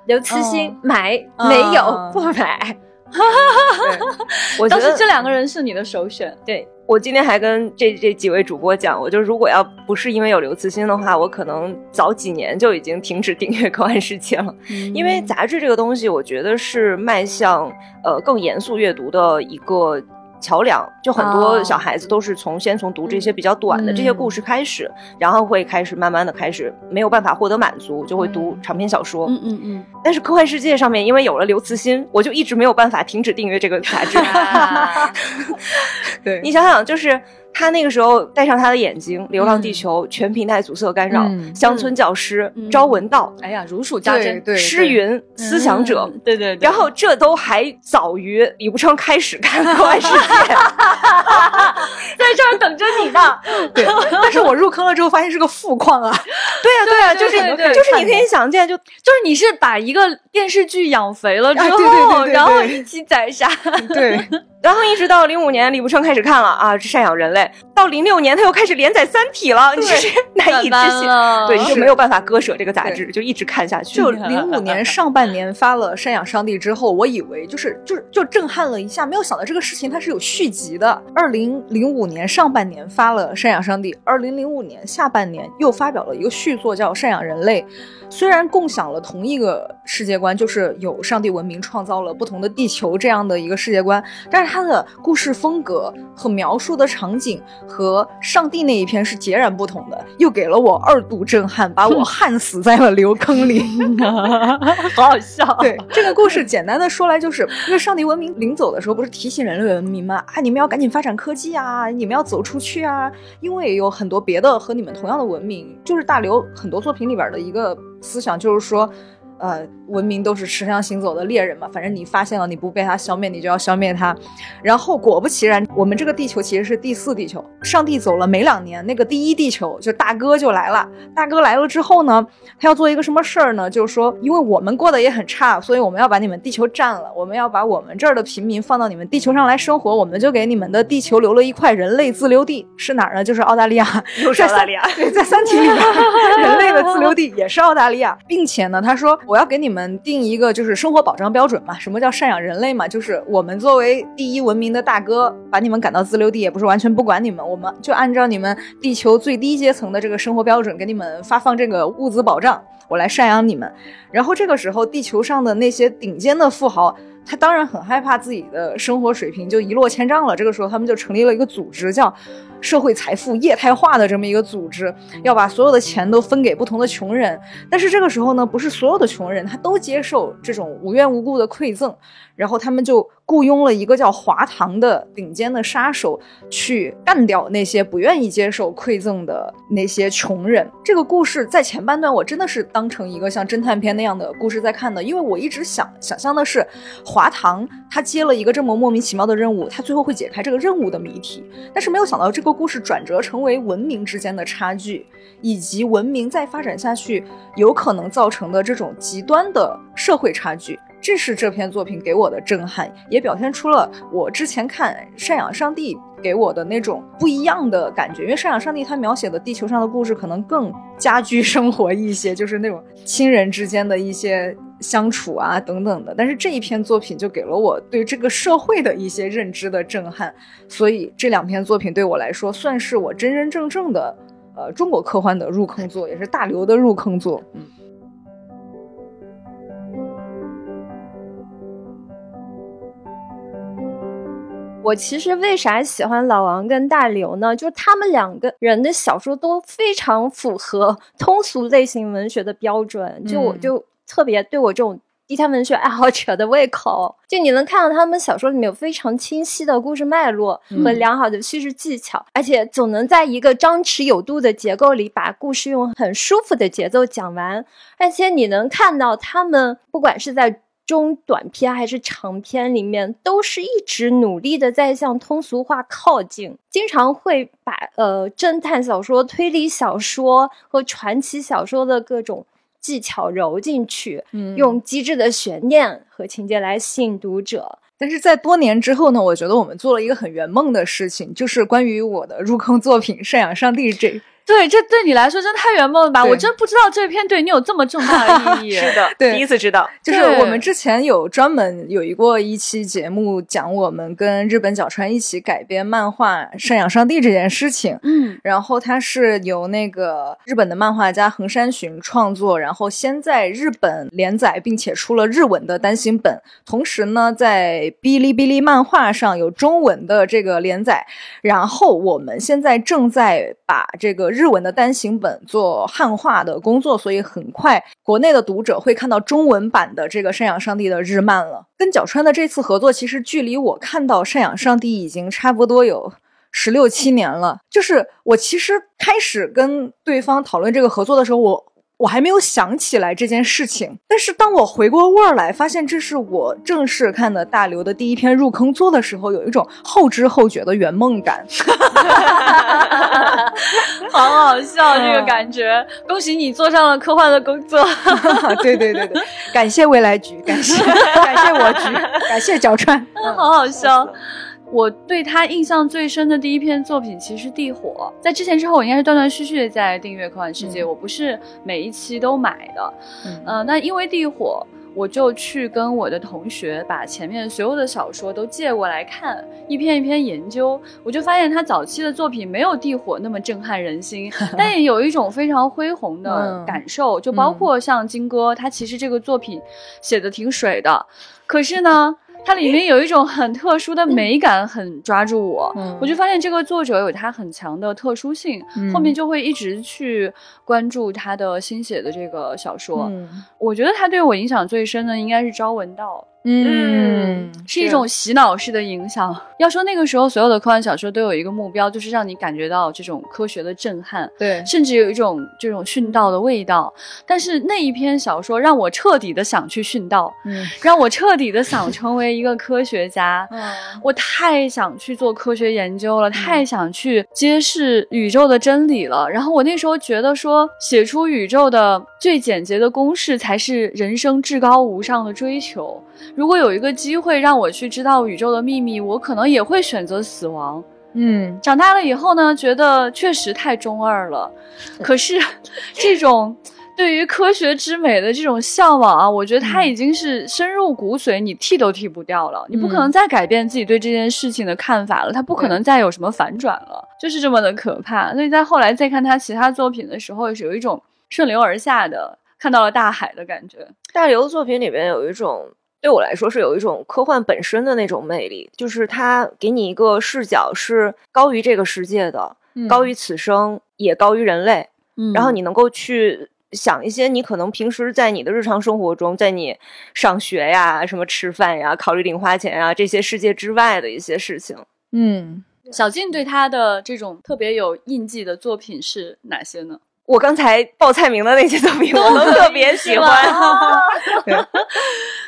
刘慈欣买没有不买。我觉得这两个人是你的首选。对我今天还跟这这几位主播讲，我就如果要不是因为有刘慈欣的话，我可能早几年就已经停止订阅科幻世界了。因为杂志这个东西，我觉得是迈向呃更严肃阅读的一个。桥梁就很多小孩子都是从先从读这些比较短的这些故事开始，然后会开始慢慢的开始没有办法获得满足，就会读长篇小说。嗯嗯嗯。但是科幻世界上面因为有了刘慈欣，我就一直没有办法停止订阅这个杂志。对你想想，就是。他那个时候戴上他的眼睛，《流浪地球》全平台阻塞干扰，乡村教师，朝闻道，哎呀，如数家珍，诗云，思想者，对对。然后这都还早于李不称开始看《科幻世界》，在这儿等着你呢。对，但是我入坑了之后发现是个富矿啊。对呀对呀，就是就是你可以想见，就就是你是把一个电视剧养肥了之后，然后一起宰杀。对。然后一直到零五年，李不称开始看了啊，赡养人类。到零六年，他又开始连载《三体》了，你是难以置信。对，你就没有办法割舍这个杂志，就一直看下去。就零五年上半年发了《赡养上帝》之后，我以为就是就是就震撼了一下，没有想到这个事情它是有续集的。二零零五年上半年发了《赡养上帝》，二零零五年下半年又发表了一个续作叫《赡养人类》。虽然共享了同一个世界观，就是有上帝文明创造了不同的地球这样的一个世界观，但是它的故事风格和描述的场景和上帝那一篇是截然不同的，又给了我二度震撼，把我焊死在了流坑里，好好笑。对这个故事，简单的说来就是，因为上帝文明临走的时候，不是提醒人类文明吗？啊，你们要赶紧发展科技啊，你们要走出去啊，因为有很多别的和你们同样的文明，就是大刘很多作品里边的一个。思想就是说。呃，文明都是持枪行走的猎人嘛，反正你发现了，你不被它消灭，你就要消灭它。然后果不其然，我们这个地球其实是第四地球。上帝走了没两年，那个第一地球就大哥就来了。大哥来了之后呢，他要做一个什么事儿呢？就是说，因为我们过得也很差，所以我们要把你们地球占了，我们要把我们这儿的平民放到你们地球上来生活，我们就给你们的地球留了一块人类自留地，是哪儿呢？就是澳大利亚。又是澳大利亚。对，在三体里面，人类的自留地也是澳大利亚，并且呢，他说。我我要给你们定一个就是生活保障标准嘛？什么叫赡养人类嘛？就是我们作为第一文明的大哥，把你们赶到自留地，也不是完全不管你们，我们就按照你们地球最低阶层的这个生活标准，给你们发放这个物资保障，我来赡养你们。然后这个时候，地球上的那些顶尖的富豪。他当然很害怕自己的生活水平就一落千丈了。这个时候，他们就成立了一个组织，叫“社会财富液态化”的这么一个组织，要把所有的钱都分给不同的穷人。但是这个时候呢，不是所有的穷人他都接受这种无缘无故的馈赠。然后他们就雇佣了一个叫华堂的顶尖的杀手，去干掉那些不愿意接受馈赠的那些穷人。这个故事在前半段，我真的是当成一个像侦探片那样的故事在看的，因为我一直想想象的是，华堂他接了一个这么莫名其妙的任务，他最后会解开这个任务的谜题。但是没有想到，这个故事转折成为文明之间的差距，以及文明再发展下去有可能造成的这种极端的社会差距。这是这篇作品给我的震撼，也表现出了我之前看《赡养上帝》给我的那种不一样的感觉。因为《赡养上帝》他描写的地球上的故事可能更家居生活一些，就是那种亲人之间的一些相处啊等等的。但是这一篇作品就给了我对这个社会的一些认知的震撼。所以这两篇作品对我来说算是我真真正正的呃中国科幻的入坑作，也是大刘的入坑作。嗯。我其实为啥喜欢老王跟大刘呢？就他们两个人的小说都非常符合通俗类型文学的标准，就我就特别对我这种地摊文学爱好者的胃口。就你能看到他们小说里面有非常清晰的故事脉络和良好的叙事技巧，而且总能在一个张弛有度的结构里把故事用很舒服的节奏讲完。而且你能看到他们不管是在中短篇还是长篇里面，都是一直努力的在向通俗化靠近，经常会把呃侦探小说、推理小说和传奇小说的各种技巧揉进去，用机智的悬念和情节来吸引读者。但是在多年之后呢，我觉得我们做了一个很圆梦的事情，就是关于我的入坑作品《赡养上帝》这。对，这对你来说真太圆梦了吧！我真不知道这篇对你有这么重大的意义。是的，对，第一次知道。就是我们之前有专门有一过一期节目，讲我们跟日本角川一起改编漫画《赡养上帝》这件事情。嗯，然后它是由那个日本的漫画家横山巡创作，然后先在日本连载，并且出了日文的单行本，同时呢，在哔哩哔哩漫画上有中文的这个连载。然后我们现在正在把这个。日文的单行本做汉化的工作，所以很快国内的读者会看到中文版的这个《赡养上帝》的日漫了。跟角川的这次合作，其实距离我看到《赡养上帝》已经差不多有十六七年了。就是我其实开始跟对方讨论这个合作的时候，我。我还没有想起来这件事情，但是当我回过味儿来，发现这是我正式看的大刘的第一篇入坑作的时候，有一种后知后觉的圆梦感，好好笑这个感觉。恭喜你做上了科幻的工作，对对对对，感谢未来局，感谢 感谢我局，感谢角川，好好笑。我对他印象最深的第一篇作品其实是《地火》，在之前之后，我应该是断断续续的在订阅《科幻世界》，我不是每一期都买的。嗯，那因为《地火》，我就去跟我的同学把前面所有的小说都借过来看，一篇一篇研究。我就发现他早期的作品没有《地火》那么震撼人心，但也有一种非常恢宏的感受。就包括像金哥，他其实这个作品写的挺水的，可是呢。它里面有一种很特殊的美感，很抓住我。我就发现这个作者有他很强的特殊性，后面就会一直去关注他的新写的这个小说。我觉得他对我影响最深的应该是朝闻道。嗯，是一种洗脑式的影响。要说那个时候，所有的科幻小说都有一个目标，就是让你感觉到这种科学的震撼，对，甚至有一种这种殉道的味道。但是那一篇小说让我彻底的想去殉道，嗯，让我彻底的想成为一个科学家。嗯，我太想去做科学研究了，太想去揭示宇宙的真理了。然后我那时候觉得说，写出宇宙的最简洁的公式才是人生至高无上的追求。如果有一个机会让我去知道宇宙的秘密，我可能也会选择死亡。嗯，长大了以后呢，觉得确实太中二了。可是，这种对于科学之美的这种向往啊，我觉得它已经是深入骨髓，你剃都剃不掉了。你不可能再改变自己对这件事情的看法了，它不可能再有什么反转了，就是这么的可怕。所以在后来再看他其他作品的时候，是有一种顺流而下的看到了大海的感觉。大刘的作品里面有一种。对我来说是有一种科幻本身的那种魅力，就是它给你一个视角是高于这个世界的，高于此生，也高于人类。嗯，然后你能够去想一些你可能平时在你的日常生活中，在你上学呀、什么吃饭呀、考虑零花钱呀这些世界之外的一些事情。嗯，小静对他的这种特别有印记的作品是哪些呢？我刚才报菜名的那些作品，我都特别喜欢。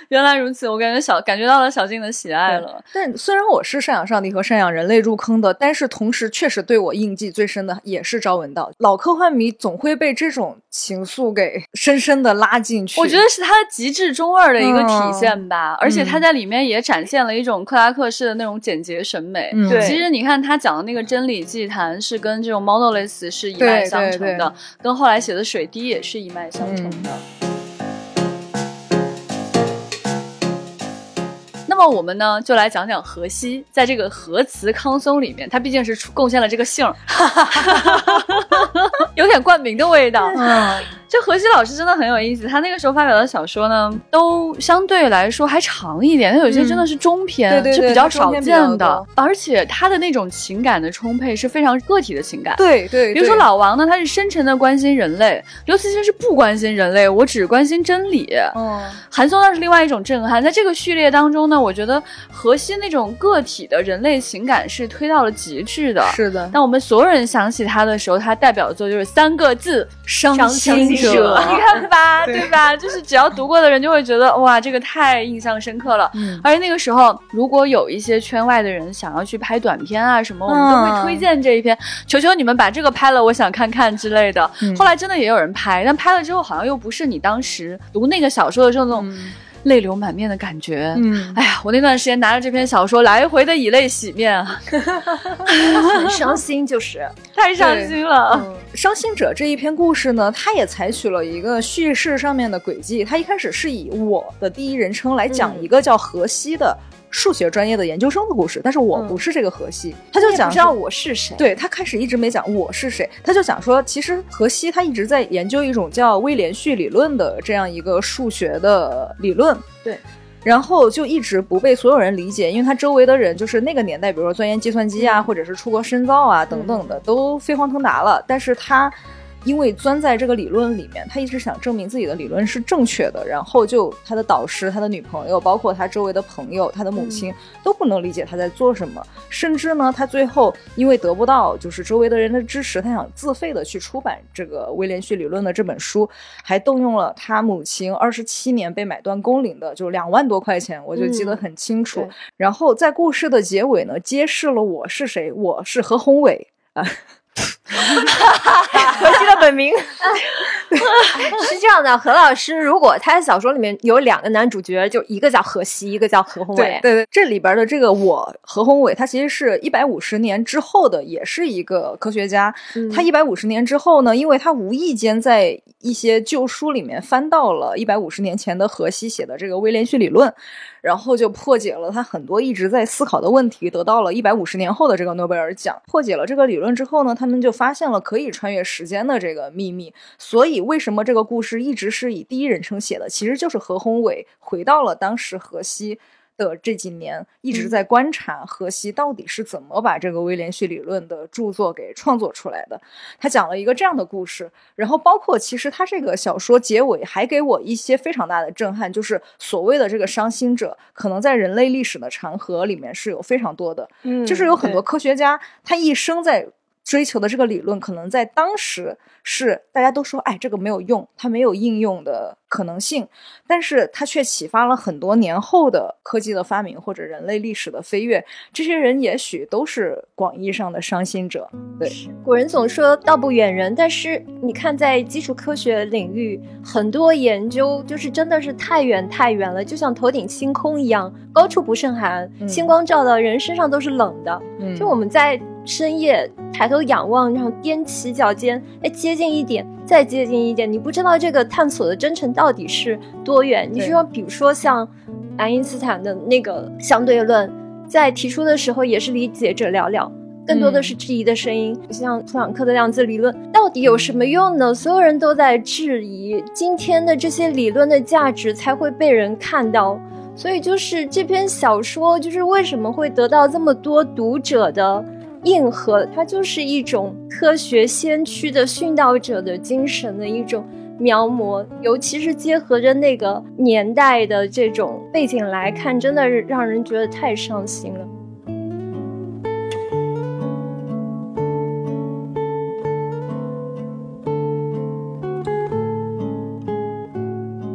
原来如此，我感觉小感觉到了小静的喜爱了。但虽然我是赡养上帝和赡养人类入坑的，但是同时确实对我印记最深的也是朝闻道。老科幻迷总会被这种情愫给深深的拉进去。我觉得是他极致中二的一个体现吧，而且他在里面也展现了一种克拉克式的那种简洁审美。对，其实你看他讲的那个真理祭坛是跟这种 Monolith 是一脉相承的。跟后来写的水滴也是一脉相承的。那么我们呢，就来讲讲荷西，在这个核磁康松里面，他毕竟是出贡献了这个姓，有点冠名的味道。嗯。这荷西老师真的很有意思，他那个时候发表的小说呢，都相对来说还长一点，他有些真的是中篇，是比较少见的，而且他的那种情感的充沛是非常个体的情感。对对，比如说老王呢，他是深沉的关心人类；刘慈欣是不关心人类，我只关心真理。嗯，韩松那是另外一种震撼。在这个序列当中呢，我觉得何西那种个体的人类情感是推到了极致的。是的，当我们所有人想起他的时候，他代表作就是三个字：伤心。者，你看吧，对吧？就是只要读过的人就会觉得哇，这个太印象深刻了。嗯，而且那个时候，如果有一些圈外的人想要去拍短片啊什么，我们都会推荐这一篇。求求你们把这个拍了，我想看看之类的。后来真的也有人拍，但拍了之后好像又不是你当时读那个小说的时候那种。泪流满面的感觉。嗯，哎呀，我那段时间拿着这篇小说来回的以泪洗面啊，很 伤心，就是太伤心了。伤心者这一篇故事呢，它也采取了一个叙事上面的轨迹。它一开始是以我的第一人称来讲一个叫荷西的。数学专业的研究生的故事，但是我不是这个荷西，他就讲不知道我是谁。对他开始一直没讲我是谁，他就讲说，其实荷西他一直在研究一种叫微连续理论的这样一个数学的理论。对，然后就一直不被所有人理解，因为他周围的人就是那个年代，比如说钻研计算机啊，或者是出国深造啊等等的，都飞黄腾达了，但是他。因为钻在这个理论里面，他一直想证明自己的理论是正确的，然后就他的导师、他的女朋友，包括他周围的朋友、他的母亲都不能理解他在做什么，甚至呢，他最后因为得不到就是周围的人的支持，他想自费的去出版这个微连续理论的这本书，还动用了他母亲二十七年被买断工龄的就两万多块钱，我就记得很清楚。然后在故事的结尾呢，揭示了我是谁，我是何宏伟啊。何西的本名 是这样的，何老师如果他的小说里面有两个男主角，就一个叫何西，一个叫何宏伟。对对，这里边的这个我何宏伟，他其实是一百五十年之后的，也是一个科学家。他一百五十年之后呢，因为他无意间在一些旧书里面翻到了一百五十年前的荷西写的这个微连续理论。然后就破解了他很多一直在思考的问题，得到了一百五十年后的这个诺贝尔奖。破解了这个理论之后呢，他们就发现了可以穿越时间的这个秘密。所以，为什么这个故事一直是以第一人称写的？其实就是何宏伟回到了当时河西。的这几年一直在观察河西到底是怎么把这个微连续理论的著作给创作出来的。他讲了一个这样的故事，然后包括其实他这个小说结尾还给我一些非常大的震撼，就是所谓的这个伤心者，可能在人类历史的长河里面是有非常多的，嗯，就是有很多科学家他一生在。追求的这个理论，可能在当时是大家都说，哎，这个没有用，它没有应用的可能性，但是它却启发了很多年后的科技的发明或者人类历史的飞跃。这些人也许都是广义上的伤心者。对，古人总说道不远人，但是你看，在基础科学领域，很多研究就是真的是太远太远了，就像头顶星空一样，高处不胜寒，星光照到人身上都是冷的。就我们在。深夜抬头仰望，然后踮起脚尖，哎，接近一点，再接近一点。你不知道这个探索的征程到底是多远。你说，比如说像爱因斯坦的那个相对论，在提出的时候也是理解者寥寥，更多的是质疑的声音。像普朗克的量子理论，到底有什么用呢？所有人都在质疑。今天的这些理论的价值才会被人看到。所以，就是这篇小说，就是为什么会得到这么多读者的。硬核，它就是一种科学先驱的殉道者的精神的一种描摹，尤其是结合着那个年代的这种背景来看，真的是让人觉得太伤心了。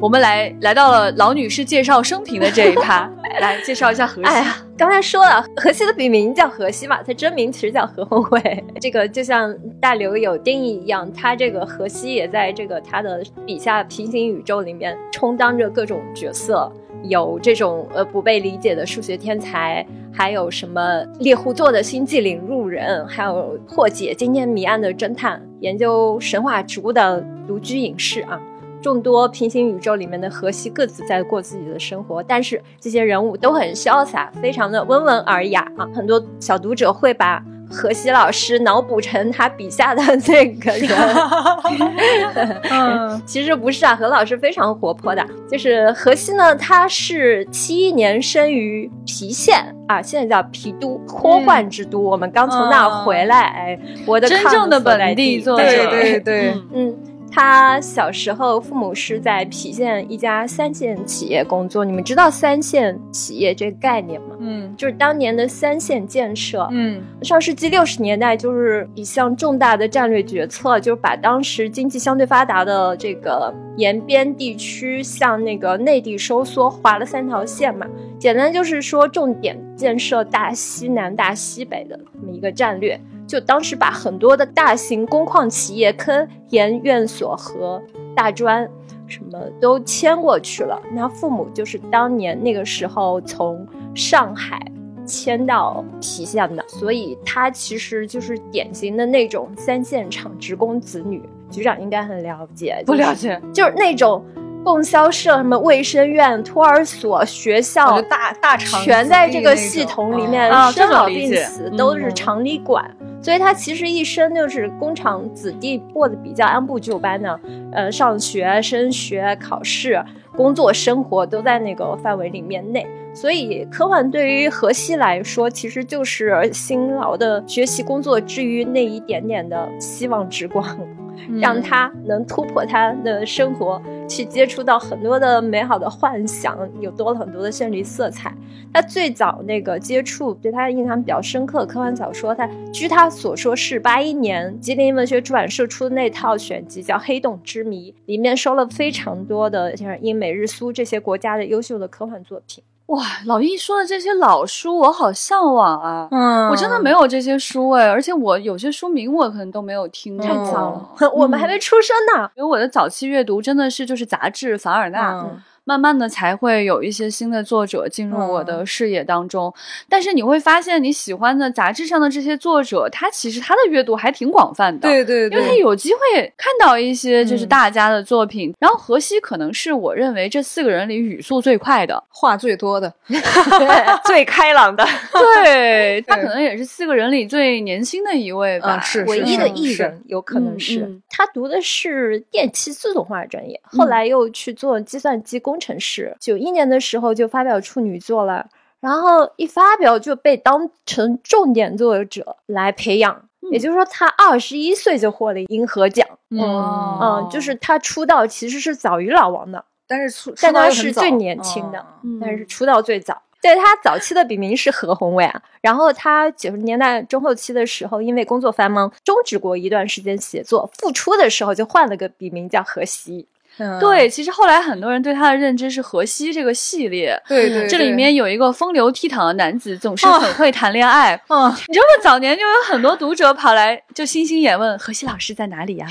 我们来来到了老女士介绍生平的这一趴，来介绍一下荷西。哎呀，刚才说了，荷西的笔名叫荷西嘛，他真名其实叫何宏伟。这个就像大刘有定义一样，他这个荷西也在这个他的笔下平行宇宙里面充当着各种角色，有这种呃不被理解的数学天才，还有什么猎户座的星际领路人，还有破解今天谜案的侦探，研究神话植物的独居隐士啊。众多平行宇宙里面的荷西各自在过自己的生活，但是这些人物都很潇洒，非常的温文尔雅啊。很多小读者会把荷西老师脑补成他笔下的那个人，嗯，其实不是啊。何老师非常活泼的，就是荷西呢，他是七一年生于郫县啊，现在叫郫都，科幻之都。我们刚从那儿回来，哎，我的真正的本地作者，对对对，嗯。他小时候，父母是在郫县一家三线企业工作。你们知道三线企业这个概念吗？嗯，就是当年的三线建设。嗯，上世纪六十年代，就是一项重大的战略决策，就是把当时经济相对发达的这个沿边地区向那个内地收缩，划了三条线嘛。简单就是说，重点建设大西南、大西北的这么一个战略。就当时把很多的大型工矿企业，科研院所和大专，什么都迁过去了。那父母就是当年那个时候从上海迁到郫县的，所以他其实就是典型的那种三线厂职工子女。局长应该很了解，不了解，就是那种。供销社、什么卫生院、托儿所、学校，大大厂全在这个系统里面，生老病死都是厂里管，所以他其实一生就是工厂子弟，过得比较按部就班的，呃，上学、升学、考试、工作、生活都在那个范围里面内。所以科幻对于荷西来说，其实就是辛劳的学习工作之余那一点点的希望之光。让他能突破他的生活，去接触到很多的美好的幻想，有多了很多的绚丽色彩。他最早那个接触对他的印象比较深刻科幻小说，他据他所说是八一年吉林文学出版社出的那套选集叫《黑洞之谜》，里面收了非常多的像英美日苏这些国家的优秀的科幻作品。哇，老易说的这些老书，我好向往啊！嗯，我真的没有这些书哎，而且我有些书名我可能都没有听过，太早了，我们还没出生呢。因为我的早期阅读真的是就是杂志《凡尔纳》。慢慢的才会有一些新的作者进入我的视野当中，但是你会发现你喜欢的杂志上的这些作者，他其实他的阅读还挺广泛的，对对，因为他有机会看到一些就是大家的作品。然后荷西可能是我认为这四个人里语速最快的，话最多的，最开朗的，对他可能也是四个人里最年轻的一位吧，是唯一的艺人，有可能是。他读的是电气自动化专业，后来又去做计算机工。工程师九一年的时候就发表处女作了，然后一发表就被当成重点作者来培养，也就是说他二十一岁就获了银河奖。嗯嗯，就是他出道其实是早于老王的，但是出但他是最年轻的，但是出道最早。对他早期的笔名是何宏伟啊，然后他九十年代中后期的时候，因为工作繁忙，终止过一段时间写作，复出的时候就换了个笔名叫何西。对，其实后来很多人对他的认知是荷西这个系列，对对，这里面有一个风流倜傥的男子，总是很会谈恋爱。嗯，你知道吗？早年就有很多读者跑来就星星眼问荷西老师在哪里呀？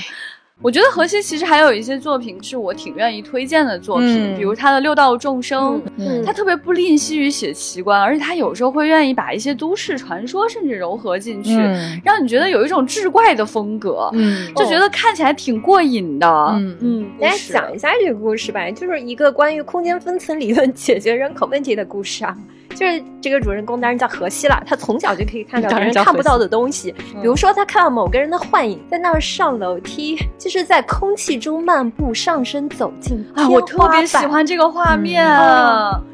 我觉得荷西其实还有一些作品是我挺愿意推荐的作品，比如他的《六道众生》，他特别不吝惜于写奇观，而且他有时候会愿意把一些都市传说甚至糅合进去，让你觉得有一种志怪的风格，就觉得看起来挺过瘾的。嗯嗯，大家讲一下这个故事吧，就是一个关于空间分层理论解决人口问题的故事啊。就是这个主人公当然叫荷西了，他从小就可以看到 别人看不到的东西，比如说他看到某个人的幻影在那儿上楼梯，就是在空气中漫步上升走进啊，我特别喜欢这个画面，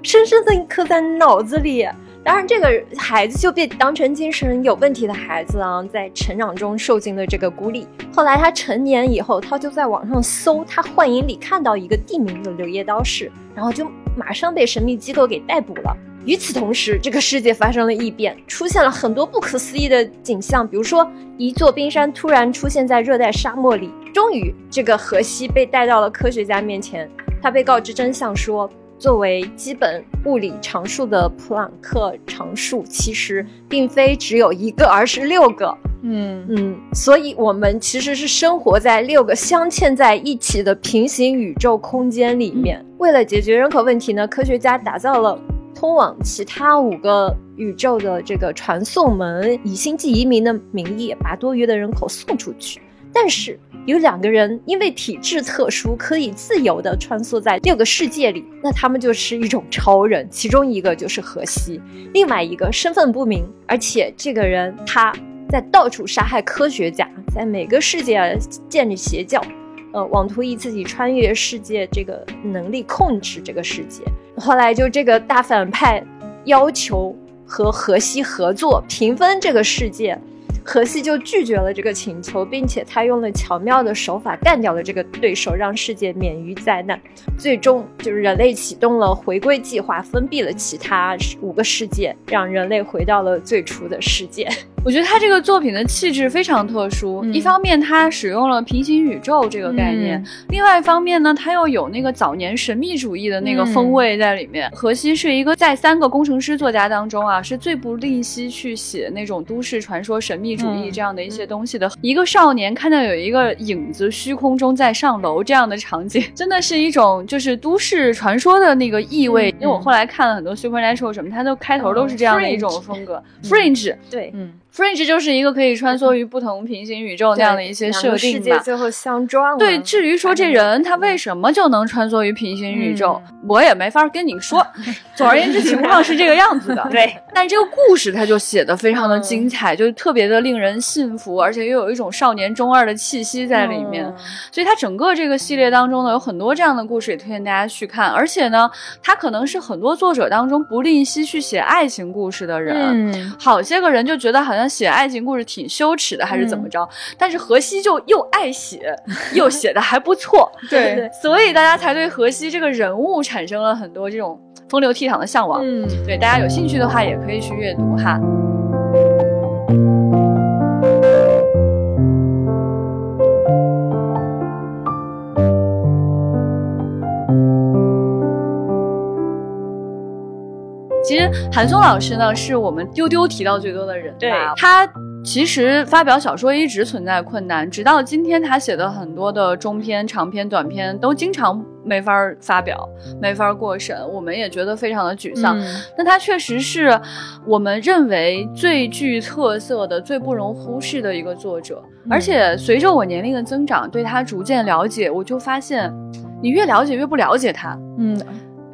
深深的刻在脑子里。当然，这个孩子就被当成精神有问题的孩子啊，在成长中受尽了这个孤立。后来他成年以后，他就在网上搜，他幻影里看到一个地名的柳叶刀市，然后就马上被神秘机构给逮捕了。与此同时，这个世界发生了异变，出现了很多不可思议的景象，比如说一座冰山突然出现在热带沙漠里。终于，这个荷西被带到了科学家面前，他被告知真相说。作为基本物理常数的普朗克常数，其实并非只有一个，而是六个。嗯嗯，所以我们其实是生活在六个镶嵌在一起的平行宇宙空间里面。为了解决人口问题呢，科学家打造了通往其他五个宇宙的这个传送门，以星际移民的名义把多余的人口送出去。但是有两个人因为体质特殊，可以自由地穿梭在六个世界里，那他们就是一种超人。其中一个就是荷西，另外一个身份不明，而且这个人他在到处杀害科学家，在每个世界建立邪教，呃，妄图以自己穿越世界这个能力控制这个世界。后来就这个大反派要求和荷西合作，平分这个世界。荷西就拒绝了这个请求，并且他用了巧妙的手法干掉了这个对手，让世界免于灾难。最终，就是人类启动了回归计划，封闭了其他五个世界，让人类回到了最初的世界。我觉得他这个作品的气质非常特殊。一方面，他使用了平行宇宙这个概念；另外一方面呢，他又有那个早年神秘主义的那个风味在里面。荷西是一个在三个工程师作家当中啊，是最不吝惜去写那种都市传说、神秘主义这样的一些东西的。一个少年看到有一个影子虚空中在上楼这样的场景，真的是一种就是都市传说的那个意味。因为我后来看了很多 Supernatural 什么，它都开头都是这样的一种风格，Fringe，对，嗯。Fringe 就是一个可以穿梭于不同平行宇宙那样的一些设定世界最后相撞了。对，至于说这人他为什么就能穿梭于平行宇宙，我也没法跟你说。总而言之，情况是这个样子的。对，但这个故事它就写的非常的精彩，就特别的令人信服，而且又有一种少年中二的气息在里面。所以，他整个这个系列当中呢，有很多这样的故事，也推荐大家去看。而且呢，他可能是很多作者当中不吝惜去写爱情故事的人。嗯，好些个人就觉得好像写爱情故事。挺羞耻的，还是怎么着？但是荷西就又爱写，又写的还不错，对，所以大家才对荷西这个人物产生了很多这种风流倜傥的向往。嗯，对，大家有兴趣的话也可以去阅读哈。其实韩松老师呢，是我们丢丢提到最多的人，对他。其实发表小说一直存在困难，直到今天他写的很多的中篇、长篇、短篇都经常没法发表，没法过审，我们也觉得非常的沮丧。但他确实是我们认为最具特色的、最不容忽视的一个作者。而且随着我年龄的增长，对他逐渐了解，我就发现，你越了解越不了解他。嗯。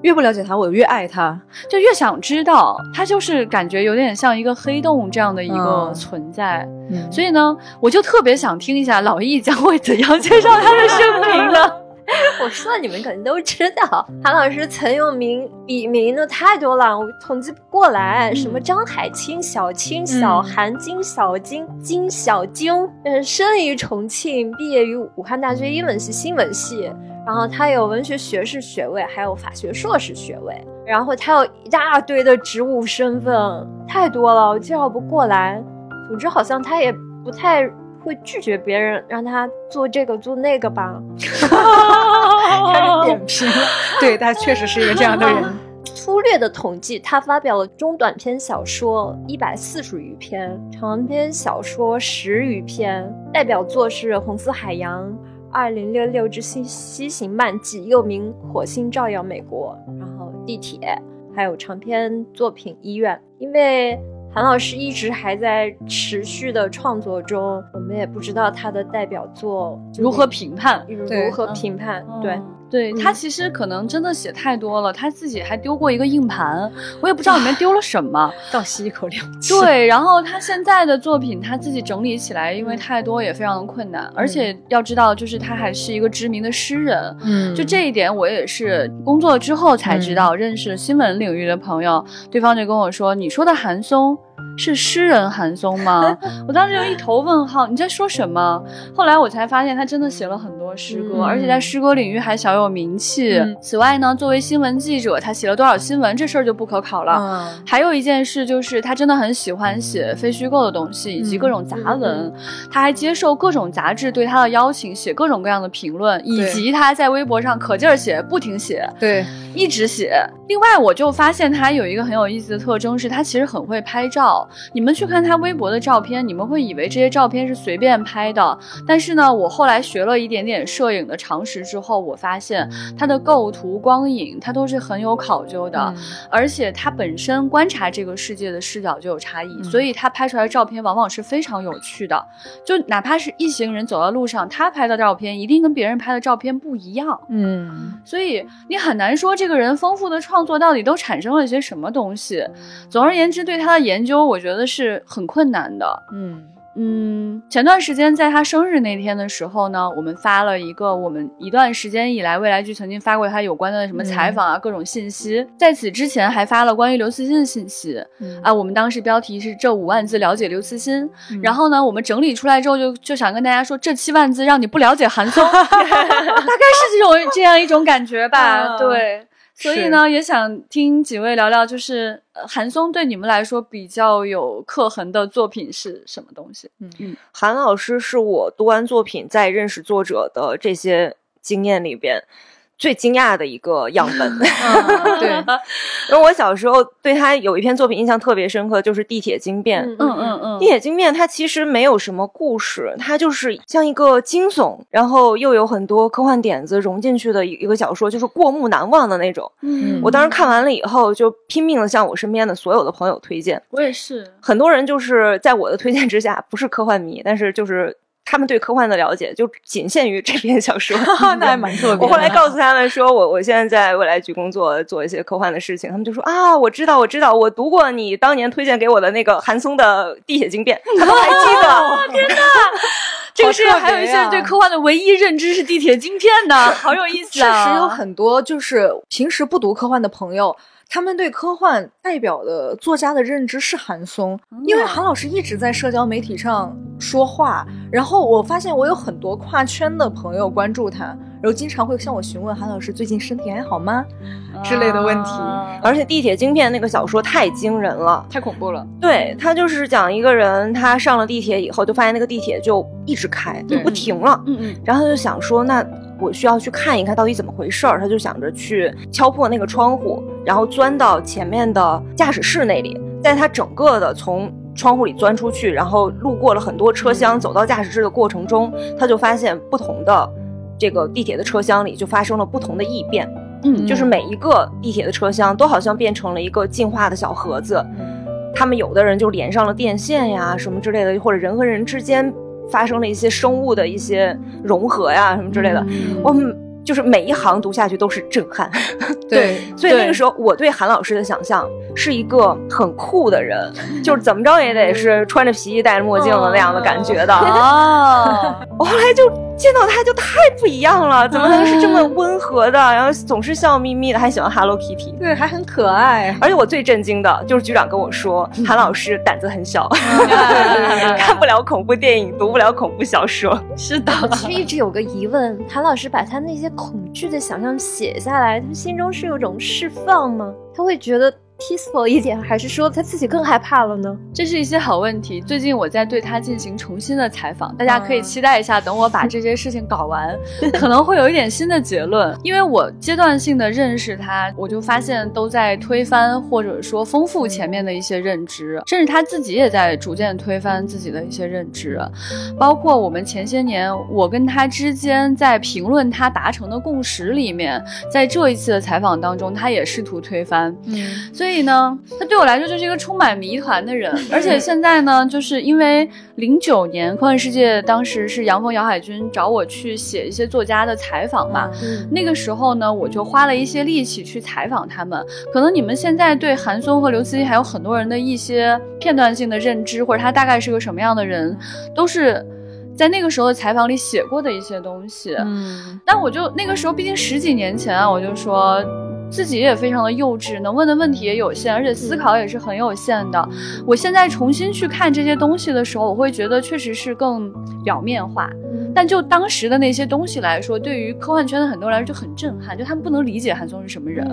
越不了解他，我越爱他，就越想知道他，就是感觉有点像一个黑洞这样的一个存在。所以呢，我就特别想听一下老易将会怎样介绍他的生平呢？我说你们肯定都知道，韩老师曾用名笔名的太多了，我统计不过来。什么张海清、小青、小韩、金小金、金小晶，嗯，生于重庆，毕业于武汉大学英文系新闻系。然后他有文学学士学位，还有法学硕士学位。然后他有一大堆的职务身份，太多了，我介绍不过来。总之，好像他也不太会拒绝别人让他做这个做那个吧。开始点评，对他确实是一个这样的人。粗略的统计，他发表了中短篇小说一百四十余篇，长篇小说十余篇，代表作是《红色海洋》。二零六六之西西行漫记，又名《火星照耀美国》，然后地铁，还有长篇作品《医院》。因为韩老师一直还在持续的创作中，我们也不知道他的代表作如何评判，如何评判，对。对他其实可能真的写太多了，他自己还丢过一个硬盘，我也不知道里面丢了什么。倒吸一口凉气。对，然后他现在的作品他自己整理起来，因为太多也非常的困难，而且要知道，就是他还是一个知名的诗人。嗯，就这一点我也是工作之后才知道，认识新闻领域的朋友，对方就跟我说：“你说的韩松。”是诗人韩松吗？我当时就一头问号，你在说什么？后来我才发现，他真的写了很多诗歌，而且在诗歌领域还小有名气。此外呢，作为新闻记者，他写了多少新闻，这事儿就不可考了。还有一件事就是，他真的很喜欢写非虚构的东西以及各种杂文。他还接受各种杂志对他的邀请，写各种各样的评论，以及他在微博上可劲儿写，不停写，对，一直写。另外，我就发现他有一个很有意思的特征，是他其实很会拍照。你们去看他微博的照片，你们会以为这些照片是随便拍的。但是呢，我后来学了一点点摄影的常识之后，我发现他的构图、光影，他都是很有考究的。而且他本身观察这个世界的视角就有差异，所以他拍出来的照片往往是非常有趣的。就哪怕是一行人走到路上，他拍的照片一定跟别人拍的照片不一样。嗯，所以你很难说这个人丰富的创作到底都产生了些什么东西。总而言之，对他的研究，我。觉得是很困难的，嗯嗯。前段时间在他生日那天的时候呢，我们发了一个我们一段时间以来未来剧曾经发过他有关的什么采访啊各种信息。在此之前还发了关于刘慈欣的信息啊，我们当时标题是这五万字了解刘慈欣。然后呢，我们整理出来之后就就想跟大家说，这七万字让你不了解韩松，大概是这种这样一种感觉吧。对。所以呢，也想听几位聊聊，就是韩松对你们来说比较有刻痕的作品是什么东西？嗯嗯，韩老师是我读完作品在认识作者的这些经验里边。最惊讶的一个样本，对，因为我小时候对他有一篇作品印象特别深刻，就是《地铁惊变》。嗯嗯嗯，《地铁惊变》它其实没有什么故事，它就是像一个惊悚，然后又有很多科幻点子融进去的一个小说，就是过目难忘的那种。嗯，我当时看完了以后，就拼命的向我身边的所有的朋友推荐。我也是，很多人就是在我的推荐之下，不是科幻迷，但是就是。他们对科幻的了解就仅限于这篇小说，那还蛮特别。我后来告诉他们说，我我现在在未来局工作，做一些科幻的事情。他们就说啊，我知道，我知道，我读过你当年推荐给我的那个韩松的《地铁惊变》，他们还记得。天哪，这个是还有一些人对科幻的唯一认知是《地铁惊片》呢，好有意思啊！确实有很多就是平时不读科幻的朋友。他们对科幻代表的作家的认知是韩松，因为韩老师一直在社交媒体上说话，然后我发现我有很多跨圈的朋友关注他，然后经常会向我询问韩老师最近身体还好吗之类的问题。而且《地铁晶片》那个小说太惊人了，太恐怖了。对他就是讲一个人，他上了地铁以后，就发现那个地铁就一直开，就不停了。嗯嗯，然后他就想说那。我需要去看一看到底怎么回事儿，他就想着去敲破那个窗户，然后钻到前面的驾驶室那里。在他整个的从窗户里钻出去，然后路过了很多车厢，走到驾驶室的过程中，他就发现不同的这个地铁的车厢里就发生了不同的异变。嗯，就是每一个地铁的车厢都好像变成了一个进化的小盒子，他们有的人就连上了电线呀什么之类的，或者人和人之间。发生了一些生物的一些融合呀，什么之类的，我们就是每一行读下去都是震撼。对，所以那个时候我对韩老师的想象是一个很酷的人，就是怎么着也得是穿着皮衣戴着墨镜的那样的感觉的。哦，我后来就。见到他就太不一样了，怎么能是这么温和的？然后总是笑眯眯的，还喜欢 Hello Kitty，对，还很可爱。而且我最震惊的就是局长跟我说，韩老师胆子很小，看不了恐怖电影，读不了恐怖小说。是的，其实一直有个疑问，韩老师把他那些恐惧的想象写下来，他心中是有种释放吗？他会觉得。Peaceful 一点，还是说他自己更害怕了呢？这是一些好问题。最近我在对他进行重新的采访，大家可以期待一下。等我把这些事情搞完，可能会有一点新的结论。因为我阶段性的认识他，我就发现都在推翻或者说丰富前面的一些认知，甚至他自己也在逐渐推翻自己的一些认知。包括我们前些年我跟他之间在评论他达成的共识里面，在这一次的采访当中，他也试图推翻。嗯，所以。所以呢，他对我来说就是一个充满谜团的人。而且现在呢，就是因为零九年科幻世界当时是杨峰、姚海军找我去写一些作家的采访嘛，那个时候呢，我就花了一些力气去采访他们。可能你们现在对韩松和刘慈欣还有很多人的一些片段性的认知，或者他大概是个什么样的人，都是在那个时候的采访里写过的一些东西。嗯，但我就那个时候，毕竟十几年前啊，我就说。自己也非常的幼稚，能问的问题也有限，而且思考也是很有限的。我现在重新去看这些东西的时候，我会觉得确实是更表面化。但就当时的那些东西来说，对于科幻圈的很多人来说就很震撼，就他们不能理解韩松是什么人，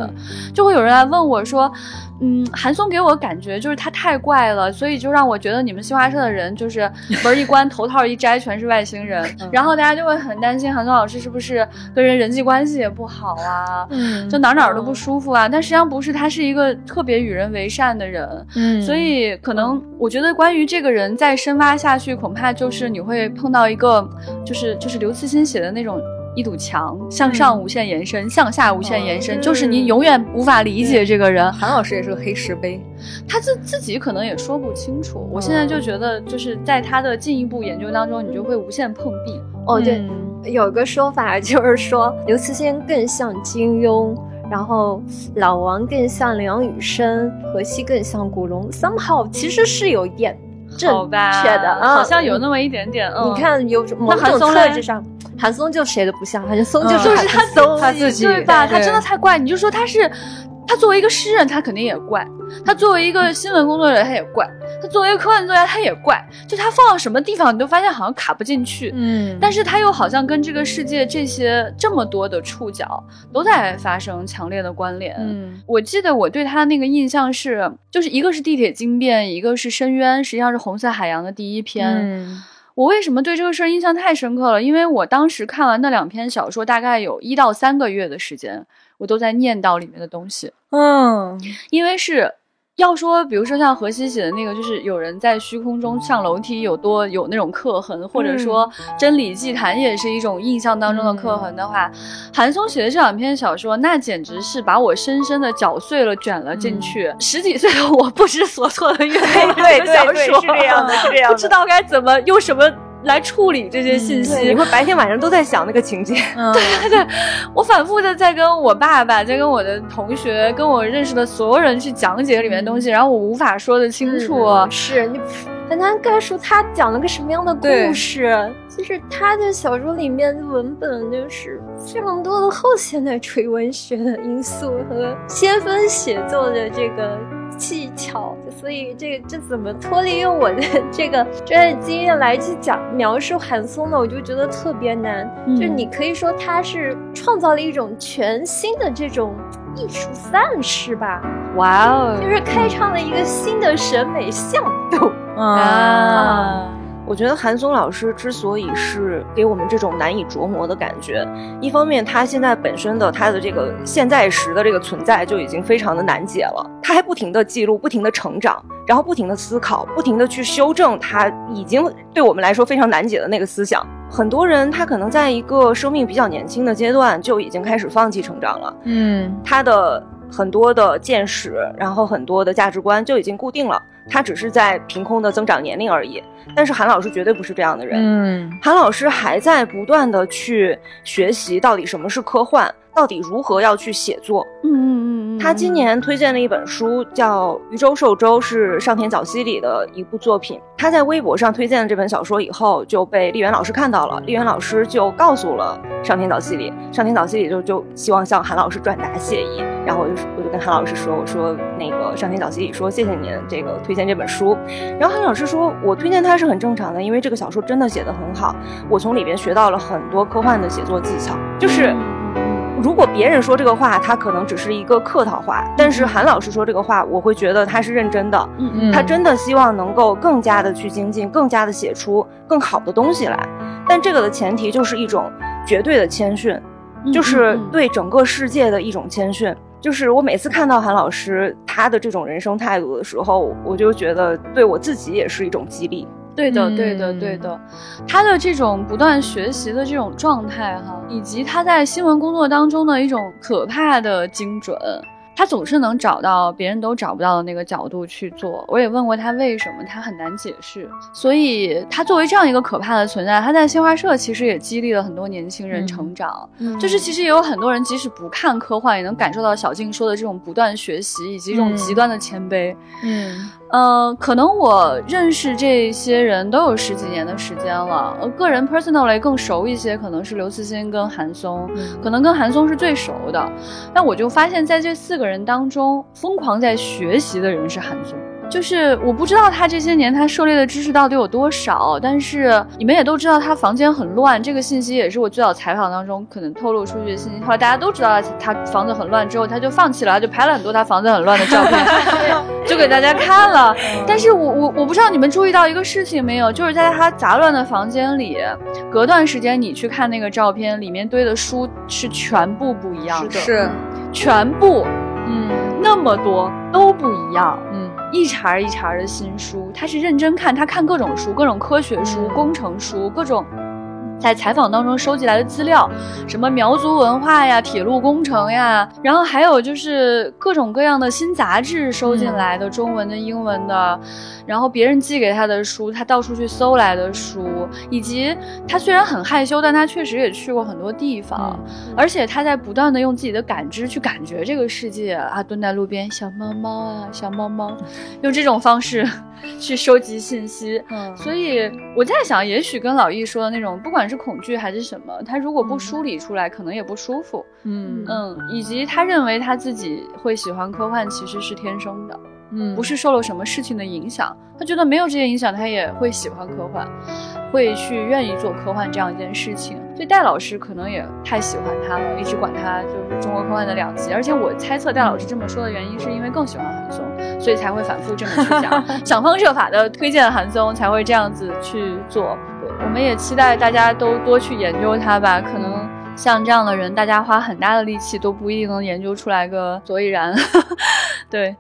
就会有人来问我说：“嗯，韩松给我感觉就是他太怪了，所以就让我觉得你们新华社的人就是门一关头套一摘全是外星人。”然后大家就会很担心韩松老师是不是跟人人际关系也不好啊？嗯，就哪哪都不舒服啊。但实际上不是，他是一个特别与人为善的人。嗯，所以可能我觉得关于这个人再深挖下去，恐怕就是你会碰到一个。就是就是刘慈欣写的那种一堵墙，向上无限延伸，向下无限延伸，就是你永远无法理解这个人。韩老师也是个黑石碑，他自自己可能也说不清楚。我现在就觉得，就是在他的进一步研究当中，你就会无限碰壁。哦，对，有个说法就是说，刘慈欣更像金庸，然后老王更像梁羽生，何西更像古龙。somehow 其实是有一点。正确的，好像有那么一点点。你看，有某种特质上，韩松就谁都不像，韩松就是他自己，对吧？他真的太怪，你就说他是。他作为一个诗人，他肯定也怪；他作为一个新闻工作者，他也怪；他作为一个科幻作家，他也怪。就他放到什么地方，你都发现好像卡不进去。嗯，但是他又好像跟这个世界这些这么多的触角都在发生强烈的关联。嗯，我记得我对他那个印象是，就是一个是地铁惊变，一个是深渊，实际上是红色海洋的第一篇。嗯。我为什么对这个事儿印象太深刻了？因为我当时看完那两篇小说，大概有一到三个月的时间，我都在念叨里面的东西。嗯，因为是。要说，比如说像何西写的那个，就是有人在虚空中上楼梯，有多有那种刻痕，或者说真理祭坛也是一种印象当中的刻痕的话，韩松写的这两篇小说，那简直是把我深深的搅碎了，卷了进去。十几岁的我不知所措的阅读这个小说，是这样的，是这样的，不知道该怎么用什么。来处理这些信息，你会白天晚上都在想那个情节。对对对，我反复的在跟我爸爸，在跟我的同学，跟我认识的所有人去讲解里面的东西，然后我无法说得清楚。是你很难概述他讲了个什么样的故事。其实他的小说里面的文本就是非常多的后现代主义文学的因素和先锋写作的这个。技巧，所以这个这怎么脱离用我的这个专业经验来去讲描述韩松呢？我就觉得特别难。就你可以说他是创造了一种全新的这种艺术范式吧？哇哦，就是开创了一个新的审美向度啊。我觉得韩松老师之所以是给我们这种难以琢磨的感觉，一方面他现在本身的他的这个现在时的这个存在就已经非常的难解了，他还不停的记录，不停的成长，然后不停的思考，不停的去修正他已经对我们来说非常难解的那个思想。很多人他可能在一个生命比较年轻的阶段就已经开始放弃成长了，嗯，他的很多的见识，然后很多的价值观就已经固定了。他只是在凭空的增长年龄而已，但是韩老师绝对不是这样的人。嗯，韩老师还在不断的去学习，到底什么是科幻。到底如何要去写作？嗯嗯嗯嗯，他今年推荐了一本书，叫《渔舟寿舟》，是上田早希里的一部作品。他在微博上推荐了这本小说以后，就被丽媛老师看到了。丽媛老师就告诉了上田早希里，上田早希里就就希望向韩老师转达谢意。然后我就我就跟韩老师说，我说那个上田早希里说谢谢您这个推荐这本书。然后韩老师说，我推荐他是很正常的，因为这个小说真的写得很好，我从里边学到了很多科幻的写作技巧，就是。如果别人说这个话，他可能只是一个客套话；但是韩老师说这个话，我会觉得他是认真的。嗯嗯，他真的希望能够更加的去精进，更加的写出更好的东西来。但这个的前提就是一种绝对的谦逊，就是对整个世界的一种谦逊。就是我每次看到韩老师他的这种人生态度的时候，我就觉得对我自己也是一种激励。对的，对的，对的，他的这种不断学习的这种状态，哈，以及他在新闻工作当中的一种可怕的精准。他总是能找到别人都找不到的那个角度去做。我也问过他为什么，他很难解释。所以他作为这样一个可怕的存在，他在新华社其实也激励了很多年轻人成长。嗯就是其实也有很多人，即使不看科幻，也能感受到小静说的这种不断学习以及这种极端的谦卑。嗯，呃，可能我认识这些人都有十几年的时间了。呃，个人 personally 更熟一些，可能是刘慈欣跟韩松，可能跟韩松是最熟的。但我就发现，在这四个人。人当中疯狂在学习的人是韩松。就是我不知道他这些年他涉猎的知识到底有多少，但是你们也都知道他房间很乱，这个信息也是我最早采访当中可能透露出去的信息。后来大家都知道他房子很乱之后，他就放弃了，就拍了很多他房子很乱的照片，就给大家看了。但是我我我不知道你们注意到一个事情没有，就是在他杂乱的房间里，隔段时间你去看那个照片，里面堆的书是全部不一样的，是全部。嗯，那么多都不一样。一茬一茬的新书，他是认真看，他看各种书，各种科学书、工程书，各种。在采访当中收集来的资料，什么苗族文化呀、铁路工程呀，然后还有就是各种各样的新杂志收进来的，中文的、英文的，然后别人寄给他的书，他到处去搜来的书，以及他虽然很害羞，但他确实也去过很多地方，而且他在不断的用自己的感知去感觉这个世界啊，蹲在路边，小猫猫啊，小猫猫，用这种方式 去收集信息。嗯，所以我在想，也许跟老易说的那种，不管。是恐惧还是什么，他如果不梳理出来，可能也不舒服。嗯嗯，以及他认为他自己会喜欢科幻，其实是天生的。嗯，不是受了什么事情的影响，他觉得没有这些影响，他也会喜欢科幻，会去愿意做科幻这样一件事情。所以戴老师可能也太喜欢他了，一直管他就是中国科幻的两极。而且我猜测戴老师这么说的原因，是因为更喜欢韩松，所以才会反复这么去讲，想方设法的推荐韩松，才会这样子去做。我们也期待大家都多去研究它吧。可能像这样的人，大家花很大的力气都不一定能研究出来个所以然。对。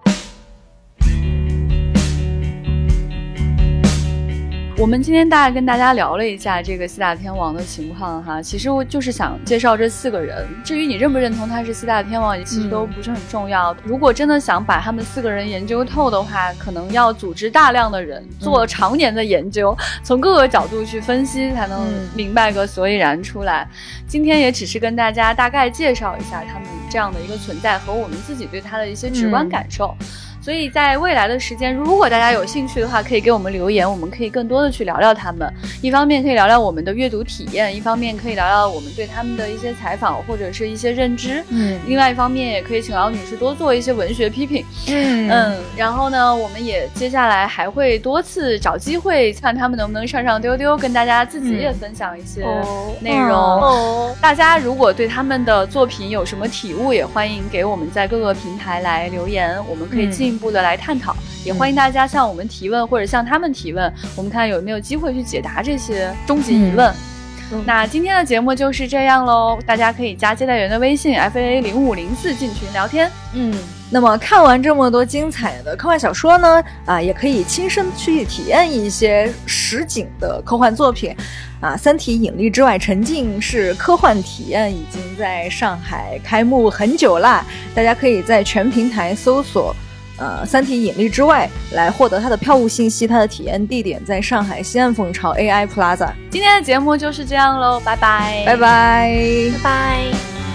我们今天大概跟大家聊了一下这个四大天王的情况哈，其实我就是想介绍这四个人。至于你认不认同他是四大天王，也其实都不是很重要。如果真的想把他们四个人研究透的话，可能要组织大量的人做常年的研究，从各个角度去分析，才能明白个所以然出来。今天也只是跟大家大概介绍一下他们这样的一个存在和我们自己对他的一些直观感受。所以在未来的时间，如果大家有兴趣的话，可以给我们留言，我们可以更多的去聊聊他们。一方面可以聊聊我们的阅读体验，一方面可以聊聊我们对他们的一些采访或者是一些认知。嗯，另外一方面也可以请老女士多做一些文学批评。嗯嗯，然后呢，我们也接下来还会多次找机会看他们能不能上上丢丢，跟大家自己也分享一些内容。哦，大家如果对他们的作品有什么体悟，也欢迎给我们在各个平台来留言，我们可以进。进一步的来探讨，也欢迎大家向我们提问，或者向他们提问，我们看有没有机会去解答这些终极疑问。那今天的节目就是这样喽，大家可以加接待员的微信 f a 零五零四进群聊天。嗯，那么看完这么多精彩的科幻小说呢，啊，也可以亲身去体验一些实景的科幻作品。啊，《三体：引力之外》沉浸式科幻体验已经在上海开幕很久啦，大家可以在全平台搜索。呃，三体引力之外来获得它的票务信息，它的体验地点在上海西岸凤巢 AI Plaza。今天的节目就是这样喽，拜拜，拜拜，拜拜。